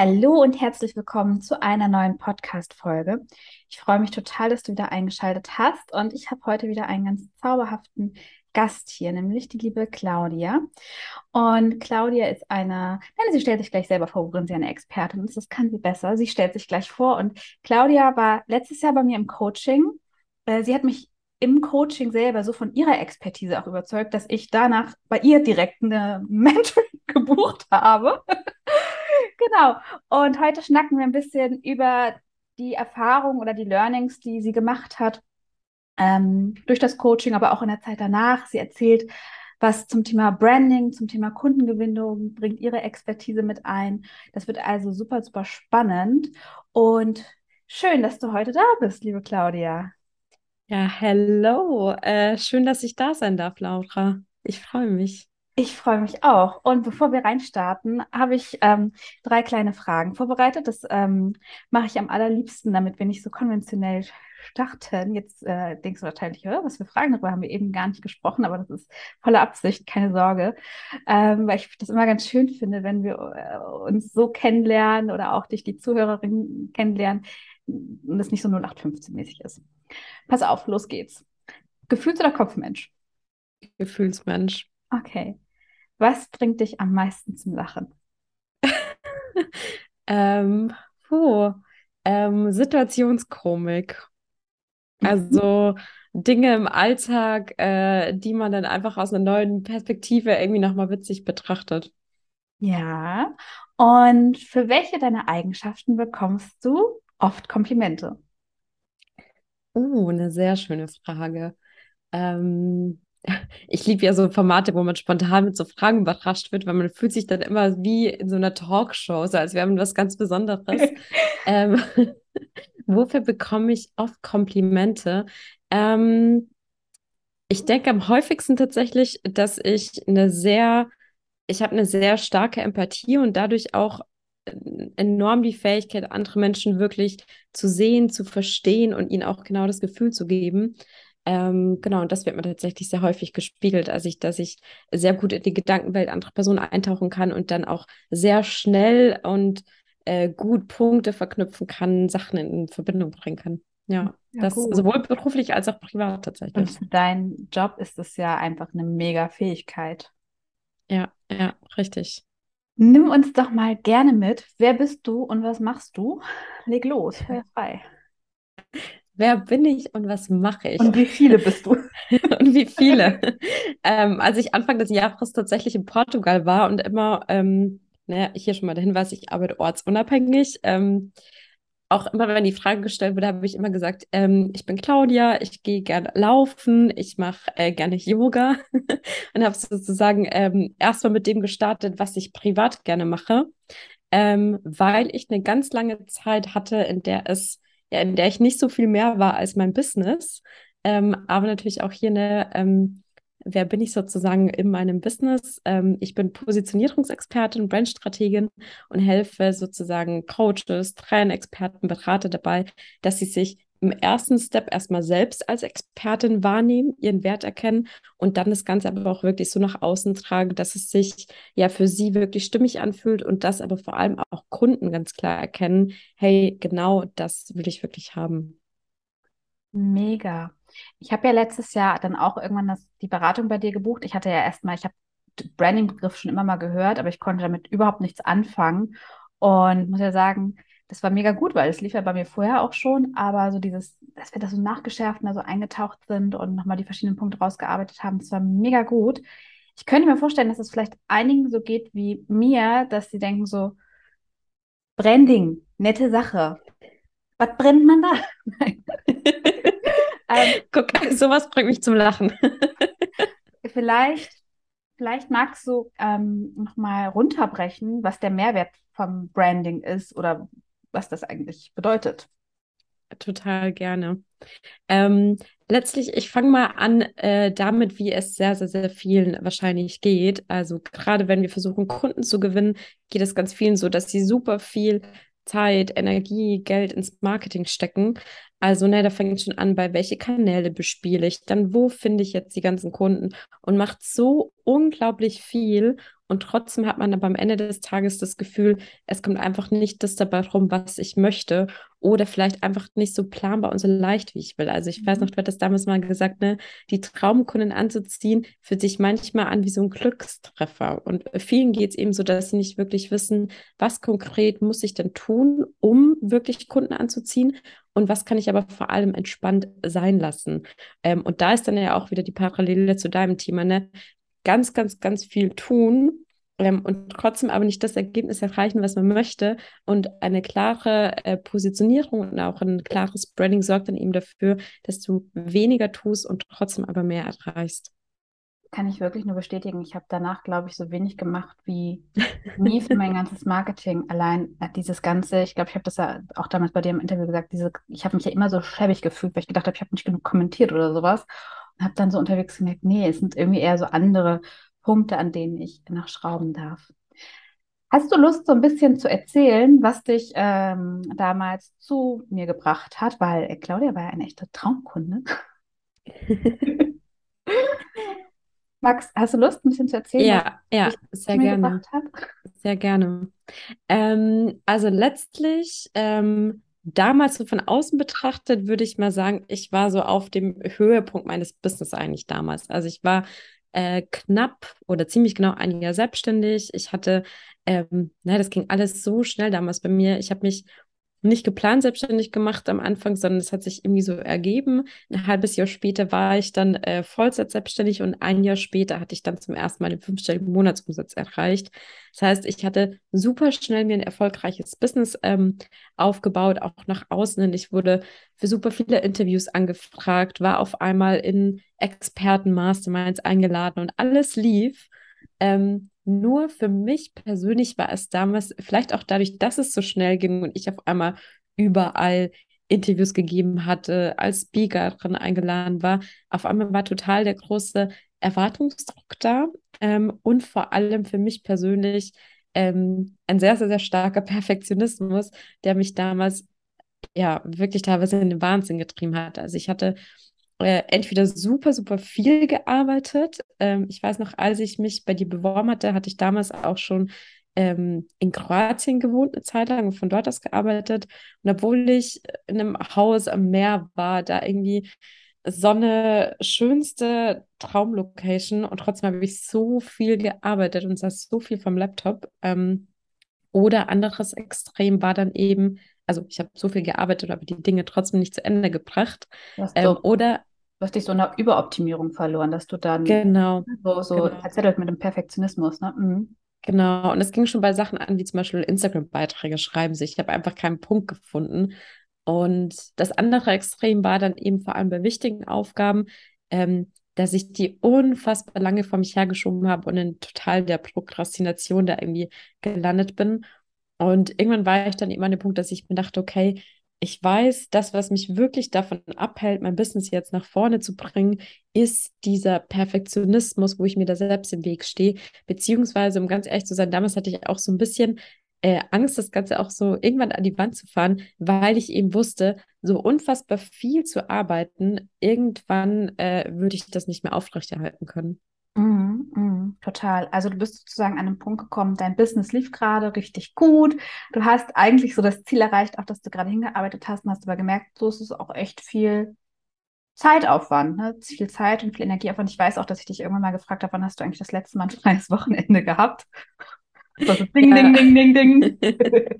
Hallo und herzlich willkommen zu einer neuen Podcast-Folge. Ich freue mich total, dass du wieder eingeschaltet hast und ich habe heute wieder einen ganz zauberhaften Gast hier, nämlich die liebe Claudia. Und Claudia ist eine, nein, sie stellt sich gleich selber vor, worin sie eine Expertin ist. Das kann sie besser. Sie stellt sich gleich vor und Claudia war letztes Jahr bei mir im Coaching. Äh, sie hat mich im Coaching selber so von ihrer Expertise auch überzeugt, dass ich danach bei ihr direkt eine Mentoring gebucht habe. Genau. Und heute schnacken wir ein bisschen über die Erfahrung oder die Learnings, die sie gemacht hat ähm, durch das Coaching, aber auch in der Zeit danach. Sie erzählt, was zum Thema Branding, zum Thema Kundengewinnung bringt ihre Expertise mit ein. Das wird also super, super spannend. Und schön, dass du heute da bist, liebe Claudia. Ja, hello. Äh, schön, dass ich da sein darf, Laura. Ich freue mich. Ich freue mich auch. Und bevor wir reinstarten, habe ich ähm, drei kleine Fragen vorbereitet. Das ähm, mache ich am allerliebsten, damit wir nicht so konventionell starten. Jetzt äh, denkst du wahrscheinlich, was für Fragen darüber haben wir eben gar nicht gesprochen, aber das ist voller Absicht, keine Sorge. Ähm, weil ich das immer ganz schön finde, wenn wir äh, uns so kennenlernen oder auch dich, die Zuhörerin, kennenlernen und das nicht so 0815-mäßig ist. Pass auf, los geht's. Gefühls- oder Kopfmensch? Gefühlsmensch. Okay. Was bringt dich am meisten zum Lachen? ähm, puh, ähm, Situationskomik. Also Dinge im Alltag, äh, die man dann einfach aus einer neuen Perspektive irgendwie nochmal witzig betrachtet. Ja. Und für welche deiner Eigenschaften bekommst du oft Komplimente? Uh, eine sehr schöne Frage. Ähm, ich liebe ja so Formate, wo man spontan mit so Fragen überrascht wird, weil man fühlt sich dann immer wie in so einer Talkshow, so als wäre man was ganz Besonderes. ähm, wofür bekomme ich oft Komplimente? Ähm, ich denke am häufigsten tatsächlich, dass ich eine sehr, ich habe eine sehr starke Empathie und dadurch auch äh, enorm die Fähigkeit, andere Menschen wirklich zu sehen, zu verstehen und ihnen auch genau das Gefühl zu geben, ähm, genau, und das wird mir tatsächlich sehr häufig gespiegelt, also ich, dass ich sehr gut in die Gedankenwelt anderer Personen eintauchen kann und dann auch sehr schnell und äh, gut Punkte verknüpfen kann, Sachen in Verbindung bringen kann. Ja, ja das gut. sowohl beruflich als auch privat tatsächlich. Und für deinen Job ist es ja einfach eine mega Fähigkeit. Ja, ja, richtig. Nimm uns doch mal gerne mit. Wer bist du und was machst du? Leg los, hör frei. Wer bin ich und was mache ich? Und wie viele bist du? und wie viele? ähm, als ich Anfang des Jahres tatsächlich in Portugal war und immer, ähm, naja, hier schon mal der Hinweis, ich arbeite ortsunabhängig. Ähm, auch immer, wenn die Frage gestellt wurde, habe ich immer gesagt, ähm, ich bin Claudia, ich gehe gerne laufen, ich mache äh, gerne Yoga und habe sozusagen ähm, erstmal mit dem gestartet, was ich privat gerne mache, ähm, weil ich eine ganz lange Zeit hatte, in der es ja, in der ich nicht so viel mehr war als mein Business. Ähm, aber natürlich auch hier eine, ähm, wer bin ich sozusagen in meinem Business? Ähm, ich bin Positionierungsexpertin, Brandstrategin und helfe sozusagen Coaches, Trainerexperten, Berater dabei, dass sie sich im ersten Step erstmal selbst als Expertin wahrnehmen, ihren Wert erkennen und dann das Ganze aber auch wirklich so nach außen tragen, dass es sich ja für sie wirklich stimmig anfühlt und das aber vor allem auch Kunden ganz klar erkennen, hey, genau das will ich wirklich haben. Mega. Ich habe ja letztes Jahr dann auch irgendwann das, die Beratung bei dir gebucht. Ich hatte ja erstmal, ich habe Branding-Begriff schon immer mal gehört, aber ich konnte damit überhaupt nichts anfangen und muss ja sagen, das war mega gut, weil es lief ja bei mir vorher auch schon, aber so dieses, dass wir da so nachgeschärft und da so eingetaucht sind und nochmal die verschiedenen Punkte rausgearbeitet haben, das war mega gut. Ich könnte mir vorstellen, dass es vielleicht einigen so geht wie mir, dass sie denken so, Branding, nette Sache. Was brennt man da? ähm, Guck, sowas bringt mich zum Lachen. vielleicht, vielleicht magst du ähm, nochmal runterbrechen, was der Mehrwert vom Branding ist oder was das eigentlich bedeutet. Total gerne. Ähm, letztlich, ich fange mal an äh, damit, wie es sehr, sehr, sehr vielen wahrscheinlich geht. Also gerade wenn wir versuchen, Kunden zu gewinnen, geht es ganz vielen so, dass sie super viel Zeit, Energie, Geld ins Marketing stecken. Also, ne, da fängt schon an, bei welche Kanäle bespiele ich, dann wo finde ich jetzt die ganzen Kunden und macht so unglaublich viel und trotzdem hat man aber am Ende des Tages das Gefühl, es kommt einfach nicht das dabei rum, was ich möchte. Oder vielleicht einfach nicht so planbar und so leicht, wie ich will. Also ich weiß noch, mhm. du hattest damals mal gesagt, ne, die Traumkunden anzuziehen, fühlt sich manchmal an wie so ein Glückstreffer. Und vielen geht es eben so, dass sie nicht wirklich wissen, was konkret muss ich denn tun, um wirklich Kunden anzuziehen und was kann ich aber vor allem entspannt sein lassen. Ähm, und da ist dann ja auch wieder die Parallele zu deinem Thema, ne? ganz, ganz, ganz viel tun ähm, und trotzdem aber nicht das Ergebnis erreichen, was man möchte. Und eine klare äh, Positionierung und auch ein klares Branding sorgt dann eben dafür, dass du weniger tust und trotzdem aber mehr erreichst. Kann ich wirklich nur bestätigen. Ich habe danach, glaube ich, so wenig gemacht wie nie für mein ganzes Marketing. Allein äh, dieses Ganze, ich glaube, ich habe das ja auch damals bei dir im Interview gesagt, diese, ich habe mich ja immer so schäbig gefühlt, weil ich gedacht habe, ich habe nicht genug kommentiert oder sowas habe dann so unterwegs gemerkt, nee, es sind irgendwie eher so andere Punkte, an denen ich nachschrauben darf. Hast du Lust, so ein bisschen zu erzählen, was dich ähm, damals zu mir gebracht hat? Weil äh, Claudia war ja eine echte Traumkunde. Max, hast du Lust, ein bisschen zu erzählen? Ja, ja, sehr gerne. Sehr gerne. Ähm, also letztlich ähm, damals so von außen betrachtet, würde ich mal sagen, ich war so auf dem Höhepunkt meines Business eigentlich damals. Also ich war äh, knapp oder ziemlich genau ein Jahr selbstständig. Ich hatte, ähm, na, das ging alles so schnell damals bei mir. Ich habe mich nicht geplant selbstständig gemacht am Anfang, sondern es hat sich irgendwie so ergeben. Ein halbes Jahr später war ich dann äh, Vollzeit selbstständig und ein Jahr später hatte ich dann zum ersten Mal den fünfstelligen Monatsumsatz erreicht. Das heißt, ich hatte super schnell mir ein erfolgreiches Business ähm, aufgebaut, auch nach außen hin. Ich wurde für super viele Interviews angefragt, war auf einmal in Experten-Masterminds eingeladen und alles lief. Ähm, nur für mich persönlich war es damals, vielleicht auch dadurch, dass es so schnell ging und ich auf einmal überall Interviews gegeben hatte, als Speaker drin eingeladen war, auf einmal war total der große Erwartungsdruck da ähm, und vor allem für mich persönlich ähm, ein sehr, sehr, sehr starker Perfektionismus, der mich damals ja wirklich teilweise in den Wahnsinn getrieben hat. Also ich hatte äh, entweder super, super viel gearbeitet. Ähm, ich weiß noch, als ich mich bei dir beworben hatte, hatte ich damals auch schon ähm, in Kroatien gewohnt, eine Zeit lang und von dort aus gearbeitet. Und obwohl ich in einem Haus am Meer war, da irgendwie Sonne, schönste Traumlocation und trotzdem habe ich so viel gearbeitet und saß so viel vom Laptop. Ähm, oder anderes Extrem war dann eben, also ich habe so viel gearbeitet, aber die Dinge trotzdem nicht zu Ende gebracht. Ähm, oder Du hast dich so in der Überoptimierung verloren, dass du dann genau, so, so genau. erzählt mit dem Perfektionismus. Ne? Mhm. Genau, und es ging schon bei Sachen an, wie zum Beispiel Instagram-Beiträge schreiben sich. Ich habe einfach keinen Punkt gefunden. Und das andere Extrem war dann eben vor allem bei wichtigen Aufgaben, ähm, dass ich die unfassbar lange vor mich hergeschoben habe und in total der Prokrastination da irgendwie gelandet bin. Und irgendwann war ich dann eben an dem Punkt, dass ich mir dachte, okay, ich weiß, das, was mich wirklich davon abhält, mein Business jetzt nach vorne zu bringen, ist dieser Perfektionismus, wo ich mir da selbst im Weg stehe. Beziehungsweise, um ganz ehrlich zu sein, damals hatte ich auch so ein bisschen äh, Angst, das Ganze auch so irgendwann an die Wand zu fahren, weil ich eben wusste, so unfassbar viel zu arbeiten, irgendwann äh, würde ich das nicht mehr aufrechterhalten können. Mhm, mhm, total. Also du bist sozusagen an einen Punkt gekommen, dein Business lief gerade richtig gut. Du hast eigentlich so das Ziel erreicht, auch dass du gerade hingearbeitet hast und hast aber gemerkt, so ist es auch echt viel Zeitaufwand, ne? viel Zeit und viel Energieaufwand. Ich weiß auch, dass ich dich irgendwann mal gefragt habe, wann hast du eigentlich das letzte Mal ein freies Wochenende gehabt? Also ding, ding, ding, ding, ding.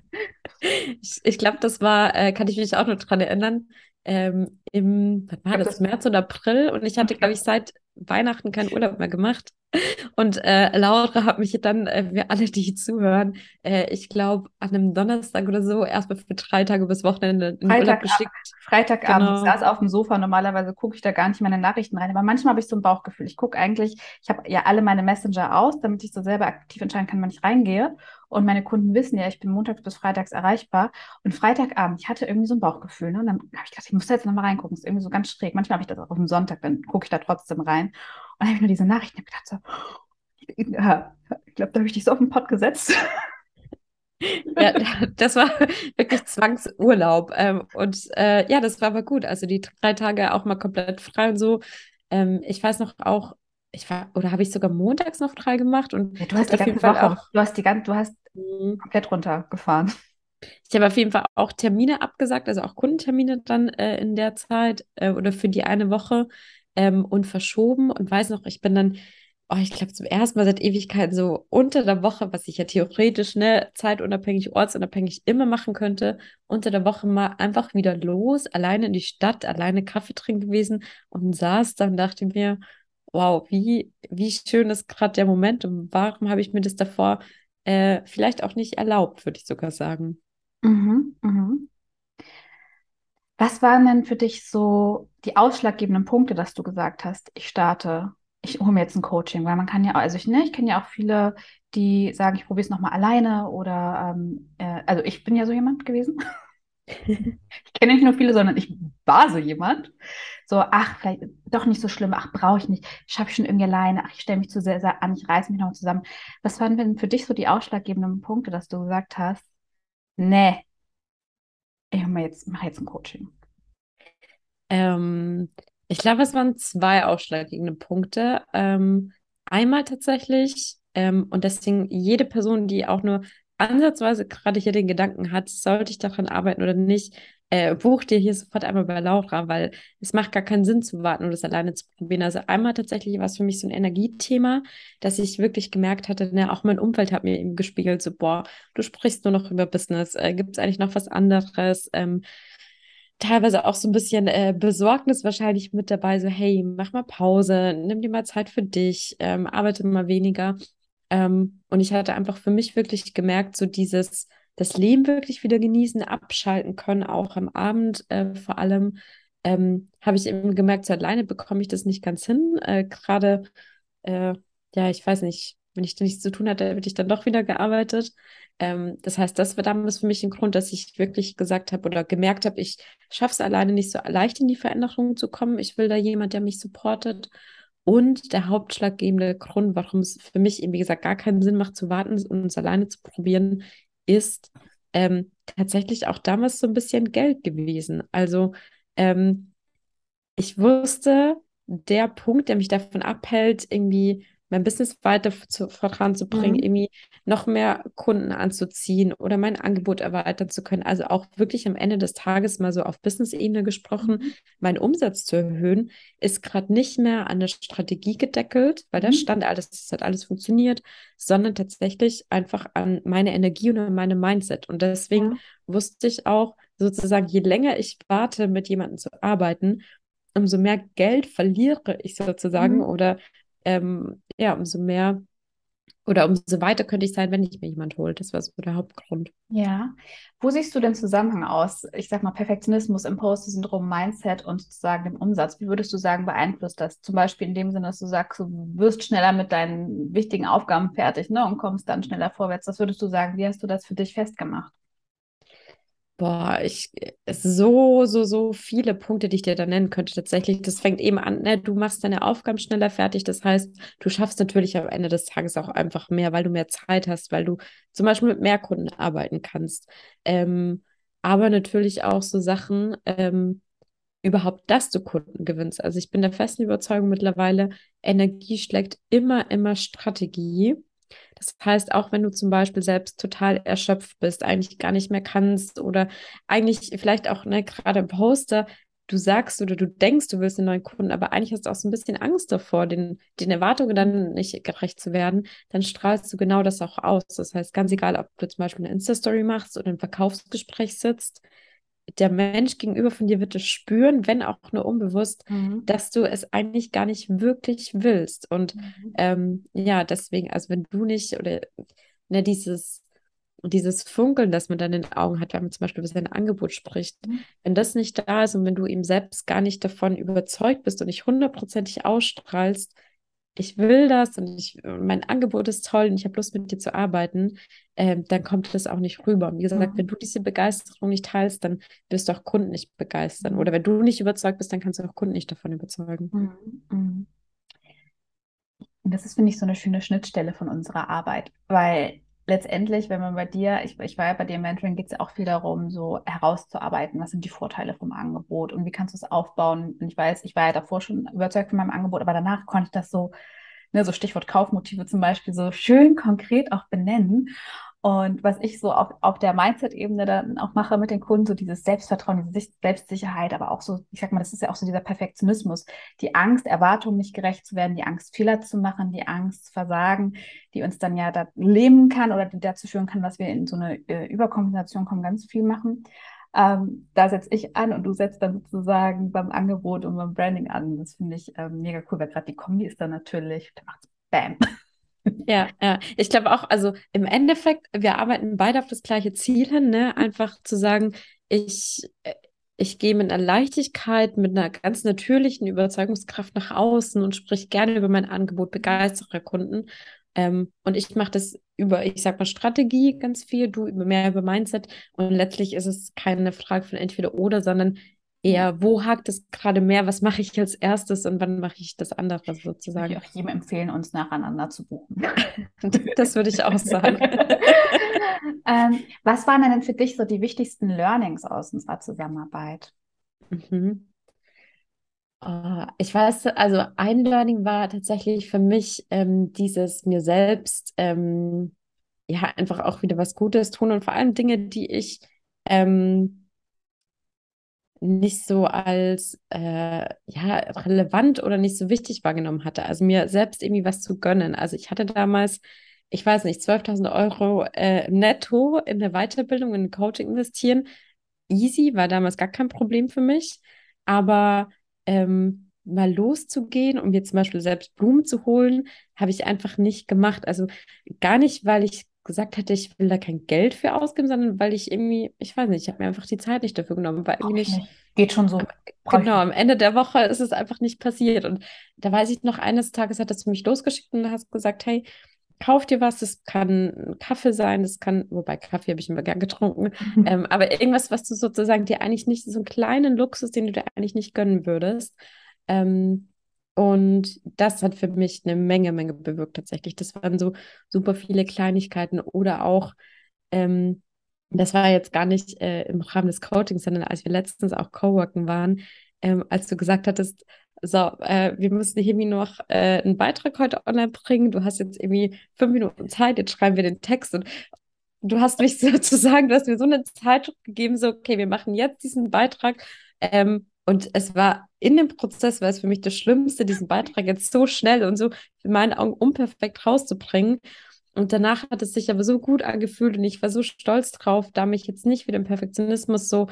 ich, ich glaube, das war, äh, kann ich mich auch noch dran erinnern, ähm, im, was war das, März oder April. Und ich hatte, glaube ich, seit Weihnachten keinen Urlaub mehr gemacht. Und äh, Laura hat mich dann, äh, wir alle, die zuhören, äh, ich glaube, an einem Donnerstag oder so erstmal für drei Tage bis Wochenende in Freitag, Urlaub geschickt. Freitagabend, Genau. ich saß auf dem Sofa. Normalerweise gucke ich da gar nicht meine Nachrichten rein. Aber manchmal habe ich so ein Bauchgefühl. Ich gucke eigentlich, ich habe ja alle meine Messenger aus, damit ich so selber aktiv entscheiden kann, wann ich reingehe. Und meine Kunden wissen ja, ich bin montags bis freitags erreichbar. Und Freitagabend, ich hatte irgendwie so ein Bauchgefühl. Ne? Und dann habe ich gedacht, ich muss da jetzt nochmal reingucken. Das ist irgendwie so ganz schräg. Manchmal habe ich das auch auf dem Sonntag, dann gucke ich da trotzdem rein. Und dann habe ich nur diese Nachrichten gedacht, so, ja, ich glaube, da habe ich dich so auf den Pott gesetzt. Ja, das war wirklich Zwangsurlaub. Ähm, und äh, ja, das war aber gut. Also die drei Tage auch mal komplett frei und so. Ähm, ich weiß noch auch, ich war, oder habe ich sogar montags noch frei gemacht und Ja, du hast die auf jeden ganze Fall Woche, auch. du hast die ganze, du hast mh, komplett runtergefahren. Ich habe auf jeden Fall auch Termine abgesagt, also auch Kundentermine dann äh, in der Zeit äh, oder für die eine Woche ähm, und verschoben und weiß noch, ich bin dann, oh, ich glaube zum ersten Mal seit Ewigkeiten so unter der Woche, was ich ja theoretisch, ne, zeitunabhängig, ortsunabhängig immer machen könnte, unter der Woche mal einfach wieder los, alleine in die Stadt, alleine Kaffee trinken gewesen und saß dann, dachte mir, wow, wie, wie schön ist gerade der Moment und warum habe ich mir das davor äh, vielleicht auch nicht erlaubt, würde ich sogar sagen. Mhm, mhm. Was waren denn für dich so die ausschlaggebenden Punkte, dass du gesagt hast, ich starte, ich hole mir jetzt ein Coaching? Weil man kann ja, also ich, ne, ich kenne ja auch viele, die sagen, ich probiere es nochmal alleine oder, ähm, äh, also ich bin ja so jemand gewesen. Ich kenne nicht nur viele, sondern ich war so jemand. So, ach, vielleicht doch nicht so schlimm, ach, brauche ich nicht, schaffe ich schon irgendwie alleine, ach, ich stelle mich zu sehr, sehr an, ich reiße mich noch zusammen. Was waren denn für dich so die ausschlaggebenden Punkte, dass du gesagt hast, nee, ich mache jetzt, mach jetzt ein Coaching? Ähm, ich glaube, es waren zwei ausschlaggebende Punkte. Ähm, einmal tatsächlich, ähm, und deswegen jede Person, die auch nur ansatzweise gerade hier den Gedanken hat, sollte ich daran arbeiten oder nicht, äh, buch dir hier sofort einmal bei Laura, weil es macht gar keinen Sinn zu warten und das alleine zu probieren. Also einmal tatsächlich war es für mich so ein Energiethema, dass ich wirklich gemerkt hatte, ne, auch mein Umfeld hat mir eben gespiegelt, so, boah, du sprichst nur noch über Business, äh, gibt es eigentlich noch was anderes? Ähm, teilweise auch so ein bisschen äh, Besorgnis wahrscheinlich mit dabei, so hey, mach mal Pause, nimm dir mal Zeit für dich, ähm, arbeite mal weniger. Ähm, und ich hatte einfach für mich wirklich gemerkt, so dieses, das Leben wirklich wieder genießen, abschalten können, auch am Abend äh, vor allem, ähm, habe ich eben gemerkt, so alleine bekomme ich das nicht ganz hin. Äh, gerade, äh, ja, ich weiß nicht, wenn ich da nichts zu tun hatte, hätte ich dann doch wieder gearbeitet. Ähm, das heißt, das war damals für mich ein Grund, dass ich wirklich gesagt habe oder gemerkt habe, ich schaffe es alleine nicht so leicht in die Veränderung zu kommen. Ich will da jemand, der mich supportet. Und der hauptschlaggebende Grund, warum es für mich eben, wie gesagt, gar keinen Sinn macht zu warten und es alleine zu probieren, ist ähm, tatsächlich auch damals so ein bisschen Geld gewesen. Also ähm, ich wusste, der Punkt, der mich davon abhält, irgendwie mein Business weiter zu, voranzubringen, Mhm. irgendwie noch mehr Kunden anzuziehen oder mein Angebot erweitern zu können. Also auch wirklich am Ende des Tages mal so auf Business-Ebene gesprochen, Mhm. meinen Umsatz zu erhöhen, ist gerade nicht mehr an der Strategie gedeckelt, weil da Mhm. stand alles, es hat alles funktioniert, sondern tatsächlich einfach an meine Energie und an meine Mindset. Und deswegen Ja. wusste ich auch sozusagen, je länger ich warte, mit jemandem zu arbeiten, umso mehr Geld verliere ich sozusagen Mhm. oder ähm, ja, umso mehr oder umso weiter könnte ich sein, wenn ich mir jemand hole. Das war so der Hauptgrund. Ja. Wo siehst du den Zusammenhang aus? Ich sag mal, Perfektionismus, Imposter-Syndrom, Mindset und sozusagen dem Umsatz. Wie würdest du sagen, beeinflusst das? Zum Beispiel in dem Sinne, dass du sagst, du wirst schneller mit deinen wichtigen Aufgaben fertig, ne, und kommst dann schneller vorwärts. Was würdest du sagen? Wie hast du das für dich festgemacht? Boah, ich, so, so, so viele Punkte, die ich dir da nennen könnte tatsächlich. Das fängt eben an, ne, du machst deine Aufgaben schneller fertig. Das heißt, du schaffst natürlich am Ende des Tages auch einfach mehr, weil du mehr Zeit hast, weil du zum Beispiel mit mehr Kunden arbeiten kannst. Ähm, aber natürlich auch so Sachen, ähm, überhaupt, dass du Kunden gewinnst. Also ich bin der festen Überzeugung mittlerweile, Energie schlägt immer, immer Strategie. Das heißt, auch wenn du zum Beispiel selbst total erschöpft bist, eigentlich gar nicht mehr kannst oder eigentlich vielleicht auch ne, gerade im Poster, du sagst oder du denkst, du willst einen neuen Kunden, aber eigentlich hast du auch so ein bisschen Angst davor, den, den Erwartungen dann nicht gerecht zu werden, dann strahlst du genau das auch aus. Das heißt, ganz egal, ob du zum Beispiel eine Insta-Story machst oder ein Verkaufsgespräch sitzt, der Mensch gegenüber von dir wird es spüren, wenn auch nur unbewusst, Mhm. dass du es eigentlich gar nicht wirklich willst. Und Mhm. ähm, ja, deswegen, also wenn du nicht oder ne, dieses, dieses Funkeln, das man dann in den Augen hat, wenn man zum Beispiel über sein Angebot spricht, Mhm. wenn das nicht da ist und wenn du eben selbst gar nicht davon überzeugt bist und nicht hundertprozentig ausstrahlst, ich will das und ich, mein Angebot ist toll und ich habe Lust mit dir zu arbeiten, ähm, dann kommt das auch nicht rüber. Und wie gesagt, Mhm. wenn du diese Begeisterung nicht teilst, dann wirst du auch Kunden nicht begeistern. Oder wenn du nicht überzeugt bist, dann kannst du auch Kunden nicht davon überzeugen. Mhm. Mhm. Und das ist, finde ich, so eine schöne Schnittstelle von unserer Arbeit, weil letztendlich, wenn man bei dir, ich, ich war ja bei dir im Mentoring, geht es ja auch viel darum, so herauszuarbeiten, was sind die Vorteile vom Angebot und wie kannst du es aufbauen. Und ich weiß, ich war ja davor schon überzeugt von meinem Angebot, aber danach konnte ich das so, ne, so Stichwort Kaufmotive zum Beispiel, so schön konkret auch benennen. Und was ich so auf, auf der Mindset-Ebene dann auch mache mit den Kunden, so dieses Selbstvertrauen, diese Sich- Selbstsicherheit, aber auch so, ich sag mal, das ist ja auch so dieser Perfektionismus, die Angst, Erwartungen nicht gerecht zu werden, die Angst, Fehler zu machen, die Angst, Versagen, die uns dann ja da lähmen kann oder die dazu führen kann, dass wir in so eine äh, Überkompensation kommen, ganz viel machen. Ähm, da setze ich an und du setzt dann sozusagen beim Angebot und beim Branding an. Das finde ich ähm, mega cool, weil gerade die Kombi ist dann natürlich, da macht's Bam. Ja, ja. Ich glaube auch, also im Endeffekt, wir arbeiten beide auf das gleiche Ziel hin, ne? Einfach zu sagen, ich, äh, ich gehe mit einer Leichtigkeit, mit einer ganz natürlichen Überzeugungskraft nach außen und sprich gerne über mein Angebot, begeistere Kunden. Ähm, und ich mache das über, ich sag mal, Strategie ganz viel, du über mehr über Mindset. Und letztlich ist es keine Frage von entweder oder, sondern eher, wo hakt es gerade mehr, was mache ich als erstes und wann mache ich das andere Würde ich sozusagen. auch jedem empfehlen, uns nacheinander zu buchen. Das würde ich auch sagen. ähm, was waren denn für dich so die wichtigsten Learnings aus unserer Zusammenarbeit? Mhm. Äh, ich weiß, also ein Learning war tatsächlich für mich ähm, dieses mir selbst ähm, ja einfach auch wieder was Gutes tun und vor allem Dinge, die ich ähm, nicht so als äh, ja, relevant oder nicht so wichtig wahrgenommen hatte. Also mir selbst irgendwie was zu gönnen. Also ich hatte damals, ich weiß nicht, 12.000 Euro äh, netto in eine Weiterbildung, in Coaching investieren. Easy, war damals gar kein Problem für mich. Aber ähm, mal loszugehen und mir zum Beispiel selbst Blumen zu holen, habe ich einfach nicht gemacht. Also gar nicht, weil ich gesagt hätte, ich will da kein Geld für ausgeben, sondern weil ich irgendwie, ich weiß nicht, ich habe mir einfach die Zeit nicht dafür genommen, Brauch irgendwie ich nicht. Geht schon so. Brauch genau, am Ende der Woche ist es einfach nicht passiert. Und da weiß ich noch, eines Tages hattest du mich losgeschickt und hast gesagt, hey, kauf dir was, das kann ein Kaffee sein, das kann, wobei Kaffee habe ich immer gern getrunken, ähm, aber irgendwas, was du sozusagen dir eigentlich nicht, so einen kleinen Luxus, den du dir eigentlich nicht gönnen würdest. Ähm, und das hat für mich eine Menge, Menge bewirkt tatsächlich. Das waren so super viele Kleinigkeiten oder auch, ähm, das war jetzt gar nicht äh, im Rahmen des Coachings, sondern als wir letztens auch Coworken waren, ähm, als du gesagt hattest, so, äh, wir müssen hier noch äh, einen Beitrag heute online bringen. Du hast jetzt irgendwie fünf Minuten Zeit, jetzt schreiben wir den Text und du hast mich sozusagen, du hast mir so eine Zeit gegeben, so, okay, wir machen jetzt diesen Beitrag. Ähm, und es war in dem Prozess, war es für mich das Schlimmste, diesen Beitrag jetzt so schnell und so in meinen Augen unperfekt rauszubringen. Und danach hat es sich aber so gut angefühlt und ich war so stolz drauf, da mich jetzt nicht wieder im Perfektionismus so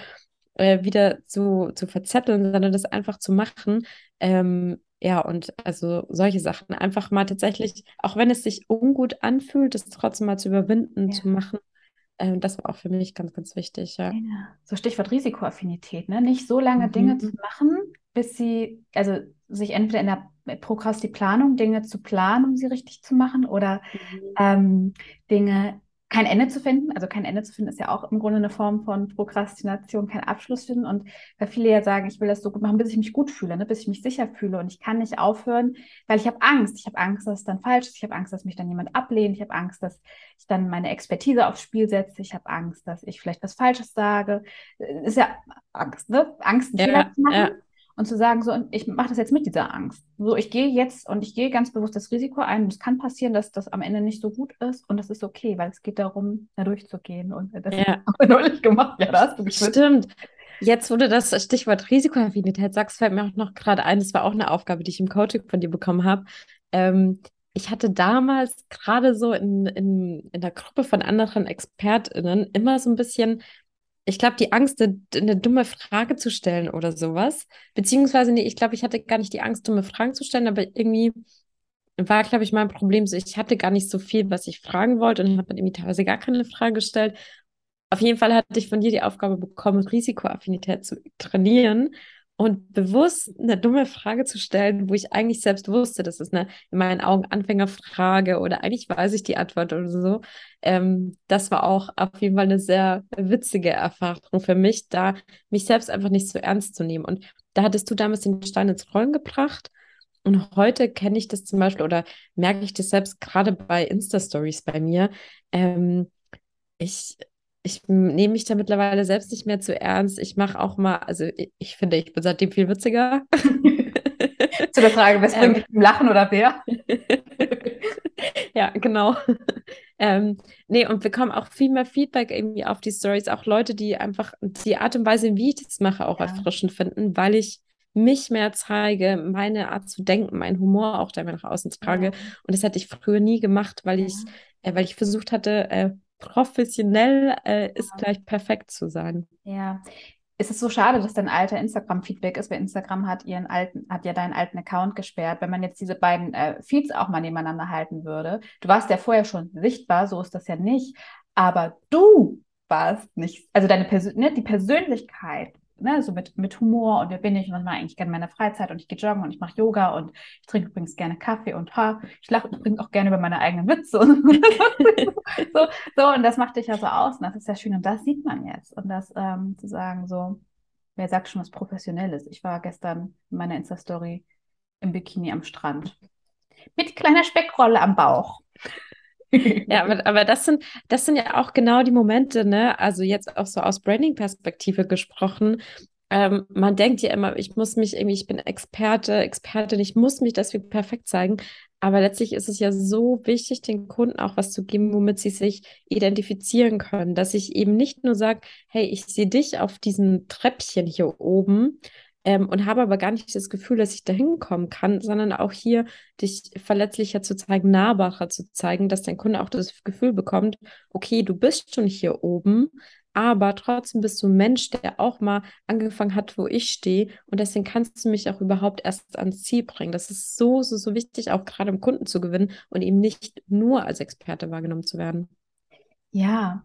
äh, wieder zu, zu verzetteln, sondern das einfach zu machen. Ähm, ja, und also solche Sachen einfach mal tatsächlich, auch wenn es sich ungut anfühlt, das trotzdem mal zu überwinden, Ja. zu machen. Ähm, das war auch für mich ganz, ganz wichtig, ja. Ja. So Stichwort Risikoaffinität, ne? Nicht so lange Dinge zu Mhm. machen, bis sie, also sich entweder in der Prokrastinierung Dinge zu planen, um sie richtig zu machen, oder Mhm. ähm, Dinge, kein Ende zu finden. Also kein Ende zu finden ist ja auch im Grunde eine Form von Prokrastination, kein Abschluss finden. Und weil viele ja sagen, ich will das so gut machen, bis ich mich gut fühle, ne? bis ich mich sicher fühle. Und ich kann nicht aufhören, weil ich habe Angst. Ich habe Angst, dass es dann falsch ist. Ich habe Angst, dass mich dann jemand ablehnt. Ich habe Angst, dass ich dann meine Expertise aufs Spiel setze. Ich habe Angst, dass ich vielleicht was Falsches sage. Ist ja Angst, ne? Angst, einen Fehler Ja, zu machen. ja, Und zu sagen, so, ich mache das jetzt mit dieser Angst. So, ich gehe jetzt und ich gehe ganz bewusst das Risiko ein. Und es kann passieren, dass das am Ende nicht so gut ist. Und das ist okay, weil es geht darum, da durchzugehen. Und das ja. haben wir neulich gemacht. Ja, da hast du geschwitzt. Stimmt. Jetzt, wo du das Stichwort Risikoaffinität sagst, fällt mir auch noch gerade ein, das war auch eine Aufgabe, die ich im Coaching von dir bekommen habe. Ähm, ich hatte damals gerade so in, in, in der Gruppe von anderen ExpertInnen immer so ein bisschen ich glaube, die Angst, eine, eine, dumme Frage zu stellen oder sowas. Beziehungsweise, nee, ich glaube, ich hatte gar nicht die Angst, dumme Fragen zu stellen, aber irgendwie war, glaube ich, mein Problem so, ich hatte gar nicht so viel, was ich fragen wollte und habe dann irgendwie teilweise gar keine Frage gestellt. Auf jeden Fall hatte ich von dir die Aufgabe bekommen, Risikoaffinität zu trainieren und bewusst eine dumme Frage zu stellen, wo ich eigentlich selbst wusste, das ist eine in meinen Augen Anfängerfrage oder eigentlich weiß ich die Antwort oder so. Ähm, das war auch auf jeden Fall eine sehr witzige Erfahrung für mich, da mich selbst einfach nicht so ernst zu nehmen. Und da hattest du damals den Stein ins Rollen gebracht. Und heute kenne ich das zum Beispiel oder merke ich das selbst gerade bei Insta-Stories bei mir. Ähm, ich ich nehme mich da mittlerweile selbst nicht mehr zu ernst. Ich mache auch mal, also ich, ich, finde, ich bin seitdem viel witziger. zu der Frage, was bringt ähm, Lachen oder wer? ja, genau. ähm, nee, und wir bekommen auch viel mehr Feedback irgendwie auf die Stories. Auch Leute, die einfach die Art und Weise, wie ich das mache, auch ja. erfrischend finden, weil ich mich mehr zeige, meine Art zu denken, meinen Humor auch da nach außen trage. Ja. Und das hätte ich früher nie gemacht, weil ja. ich, äh, weil ich versucht hatte, äh, professionell äh, ist ja. gleich perfekt zu sein. Ja. Es ist so schade, dass dein alter Instagram-Feedback ist, weil Instagram hat ihren alten, hat ja deinen alten Account gesperrt. Wenn man jetzt diese beiden äh, Feeds auch mal nebeneinander halten würde, du warst ja vorher schon sichtbar, so ist das ja nicht. Aber du warst nicht, also deine Persön ne, die Persönlichkeit ne, so mit, mit Humor und wer bin ich und was mache ich eigentlich gerne in meiner Freizeit und ich gehe joggen und ich mache Yoga und ich trinke übrigens gerne Kaffee und ha, ich lache übrigens auch gerne über meine eigenen Witze so, so und das macht dich ja so aus und das ist ja schön und das sieht man jetzt und das ähm, zu sagen so, wer sagt schon was Professionelles? Ich war gestern in meiner Insta-Story im Bikini am Strand mit kleiner Speckrolle am Bauch. Ja, aber, aber das sind, das sind ja auch genau die Momente, ne? Also jetzt auch so aus Branding-Perspektive gesprochen. Ähm, man denkt ja immer, ich muss mich irgendwie, ich bin Experte, Expertin, ich muss mich deswegen perfekt zeigen. Aber letztlich ist es ja so wichtig, den Kunden auch was zu geben, womit sie sich identifizieren können. Dass ich eben nicht nur sage, hey, ich sehe dich auf diesem Treppchen hier oben ähm, und habe aber gar nicht das Gefühl, dass ich da hinkommen kann, sondern auch hier dich verletzlicher zu zeigen, nahbarer zu zeigen, dass dein Kunde auch das Gefühl bekommt, okay, du bist schon hier oben, aber trotzdem bist du ein Mensch, der auch mal angefangen hat, wo ich stehe. Und deswegen kannst du mich auch überhaupt erst ans Ziel bringen. Das ist so, so, so wichtig, auch gerade im Kunden zu gewinnen und eben nicht nur als Experte wahrgenommen zu werden. Ja,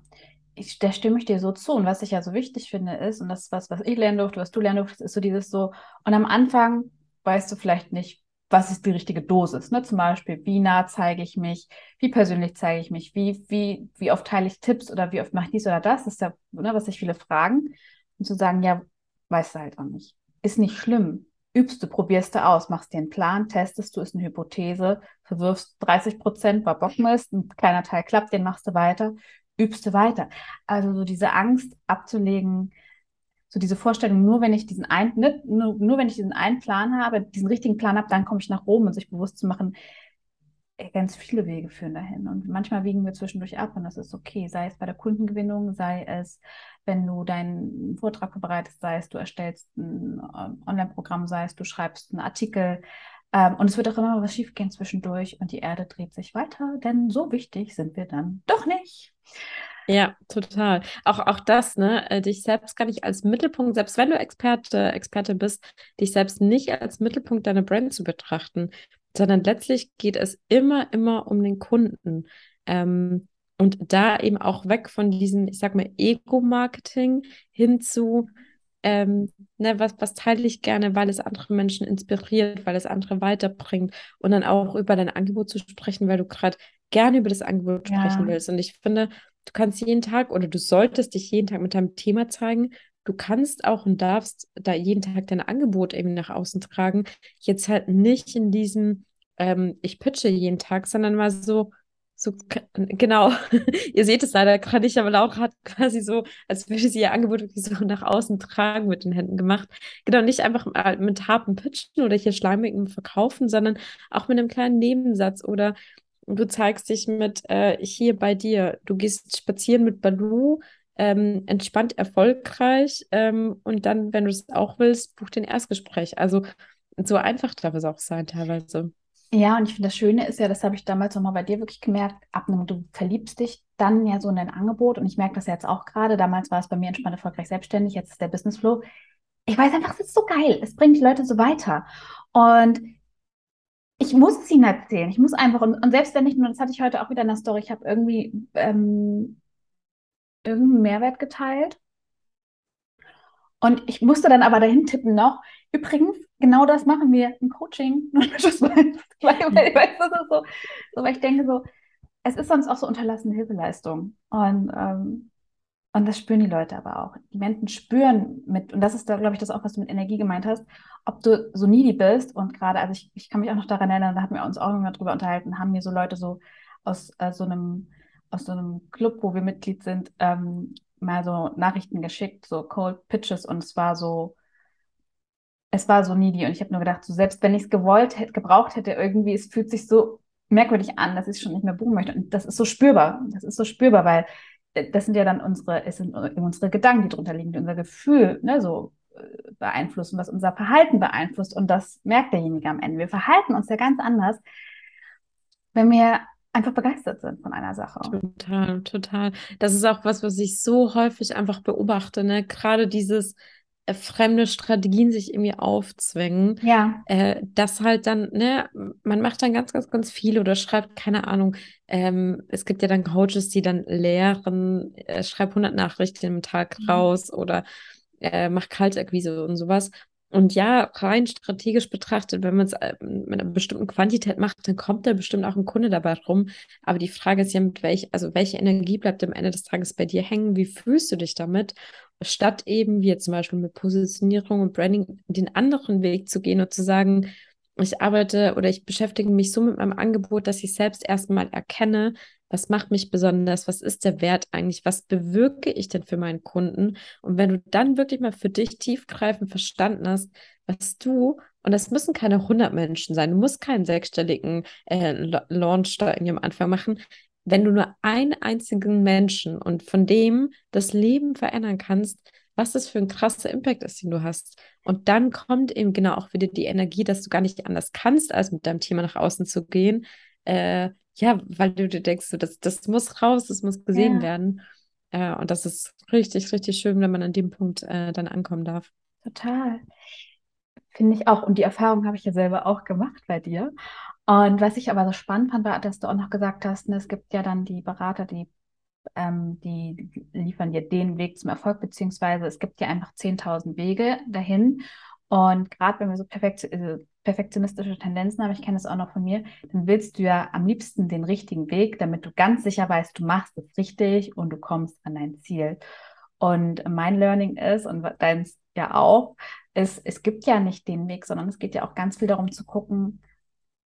ich, da stimme ich dir so zu. Und was ich ja so wichtig finde, ist, und das ist was, was ich lernen durfte, was du lernen durftest, ist so dieses so, und am Anfang weißt du vielleicht nicht, was ist die richtige Dosis. Ne? Zum Beispiel, wie nah zeige ich mich, wie persönlich zeige ich mich, wie, wie, wie oft teile ich Tipps oder wie oft mache ich dies oder das. Das ist ja, ne, was sich viele fragen. Und zu sagen, ja, weißt du halt auch nicht. Ist nicht schlimm. Übst du, probierst du aus, machst dir einen Plan, testest du, ist eine Hypothese, verwirfst 30 Prozent, war Bockmist, ein kleiner Teil klappt, den machst du weiter übst du weiter. Also so diese Angst abzulegen, so diese Vorstellung, nur wenn ich diesen einen, ne, nur, nur wenn ich diesen einen Plan habe, diesen richtigen Plan habe, dann komme ich nach Rom und sich bewusst zu machen, ganz viele Wege führen dahin. Und manchmal wiegen wir zwischendurch ab und das ist okay. Sei es bei der Kundengewinnung, sei es, wenn du deinen Vortrag vorbereitest, sei es, du erstellst ein ähm, Online-Programm, sei es, du schreibst einen Artikel. Ähm, und es wird auch immer mal was schiefgehen zwischendurch und die Erde dreht sich weiter, denn so wichtig sind wir dann doch nicht. Ja, total. Auch, auch das, ne, äh, dich selbst gar nicht als Mittelpunkt, selbst wenn du Experte, Experte bist, dich selbst nicht als Mittelpunkt deiner Brand zu betrachten, sondern letztlich geht es immer, immer um den Kunden. Ähm, und da eben auch weg von diesem, ich sag mal, Ego-Marketing hin zu, ähm, ne, was, was teile ich gerne, weil es andere Menschen inspiriert, weil es andere weiterbringt und dann auch über dein Angebot zu sprechen, weil du gerade gerne über das Angebot ja. sprechen willst. Und ich finde, du kannst jeden Tag oder du solltest dich jeden Tag mit deinem Thema zeigen. Du kannst auch und darfst da jeden Tag dein Angebot eben nach außen tragen. Jetzt halt nicht in diesem, ähm, ich pitche jeden Tag, sondern mal so, so, genau. ihr seht es leider gerade nicht, aber Laura hat quasi so, als würde sie ihr Angebot wirklich so nach außen tragen mit den Händen gemacht. Genau, nicht einfach mit harten Pitchen oder hier schleimigem Verkaufen, sondern auch mit einem kleinen Nebensatz oder du zeigst dich mit äh, hier bei dir. Du gehst spazieren mit Balu, ähm, entspannt erfolgreich ähm, und dann, wenn du es auch willst, buch den Erstgespräch. Also so einfach darf es auch sein teilweise. Ja, und ich finde, das Schöne ist ja, das habe ich damals nochmal bei dir wirklich gemerkt, ab einem, du verliebst dich dann ja so in dein Angebot und ich merke das ja jetzt auch gerade. Damals war es bei mir entspannt erfolgreich selbstständig, jetzt ist der Business Flow. Ich weiß einfach, es ist so geil, es bringt die Leute so weiter. Und ich muss es ihnen erzählen. Ich muss einfach, und, und selbst wenn ich nur, das hatte ich heute auch wieder in der Story, ich habe irgendwie ähm, irgendeinen Mehrwert geteilt. Und ich musste dann aber dahin tippen noch, übrigens, genau das machen wir im Coaching. weil, weil, so, so, weil ich denke so, es ist sonst auch so unterlassene Hilfeleistung. Und, ähm, und das spüren die Leute aber auch. Die Menschen spüren mit, und das ist da, glaube ich, das auch, was du mit Energie gemeint hast, ob du so needy bist und gerade, also ich, ich kann mich auch noch daran erinnern, da hatten wir uns auch immer drüber unterhalten, haben mir so Leute so aus äh, so einem aus so einem Club, wo wir Mitglied sind, ähm, mal so Nachrichten geschickt, so Cold Pitches und es war so, es war so needy und ich habe nur gedacht, so selbst wenn ich es gewollt hätte, gebraucht hätte, irgendwie, es fühlt sich so merkwürdig an, dass ich es schon nicht mehr buchen möchte und das ist so spürbar, das ist so spürbar, weil das sind ja dann unsere, es sind unsere Gedanken, die drunter liegen, die unser Gefühl, ne, so äh, beeinflussen, was unser Verhalten beeinflusst und das merkt derjenige am Ende. Wir verhalten uns ja ganz anders, wenn wir einfach begeistert sind von einer Sache. Total, total. Das ist auch was, was ich so häufig einfach beobachte, ne? Gerade dieses fremde Strategien sich irgendwie aufzwängen. Ja. Äh, das halt dann, ne, man macht dann ganz, ganz, ganz viel oder schreibt, keine Ahnung, ähm, es gibt ja dann Coaches, die dann lehren, äh, schreib 100 Nachrichten im Tag mhm. raus oder äh, mach Kaltakquise und sowas. Und ja, rein strategisch betrachtet, wenn man es äh, mit einer bestimmten Quantität macht, dann kommt da bestimmt auch ein Kunde dabei rum. Aber die Frage ist ja, mit welch, also welche Energie bleibt am Ende des Tages bei dir hängen? Wie fühlst du dich damit? Statt eben, wie jetzt zum Beispiel mit Positionierung und Branding, den anderen Weg zu gehen und zu sagen, ich arbeite oder ich beschäftige mich so mit meinem Angebot, dass ich selbst erstmal erkenne, was macht mich besonders, was ist der Wert eigentlich, was bewirke ich denn für meinen Kunden? Und wenn du dann wirklich mal für dich tiefgreifend verstanden hast, was du, und das müssen keine 100 Menschen sein, du musst keinen sechsstelligen äh, Launch da irgendwie am Anfang machen, wenn du nur einen einzigen Menschen und von dem das Leben verändern kannst, was das für ein krasser Impact ist, den du hast. Und dann kommt eben genau auch wieder die Energie, dass du gar nicht anders kannst, als mit deinem Thema nach außen zu gehen. Äh, ja, weil du dir denkst, so, das, das muss raus, das muss gesehen ja. werden. Äh, und das ist richtig, richtig schön, wenn man an dem Punkt äh, dann ankommen darf. Total. Finde ich auch. Und die Erfahrung habe ich ja selber auch gemacht bei dir. Und was ich aber so spannend fand, war, dass du auch noch gesagt hast, ne, es gibt ja dann die Berater, die ähm, die liefern dir den Weg zum Erfolg, beziehungsweise es gibt ja einfach 10.000 Wege dahin. Und gerade wenn wir so perfekt, äh, perfektionistische Tendenzen haben, ich kenne das auch noch von mir, dann willst du ja am liebsten den richtigen Weg, damit du ganz sicher weißt, du machst es richtig und du kommst an dein Ziel. Und mein Learning ist, und deins ja auch, ist, es gibt ja nicht den Weg, sondern es geht ja auch ganz viel darum zu gucken,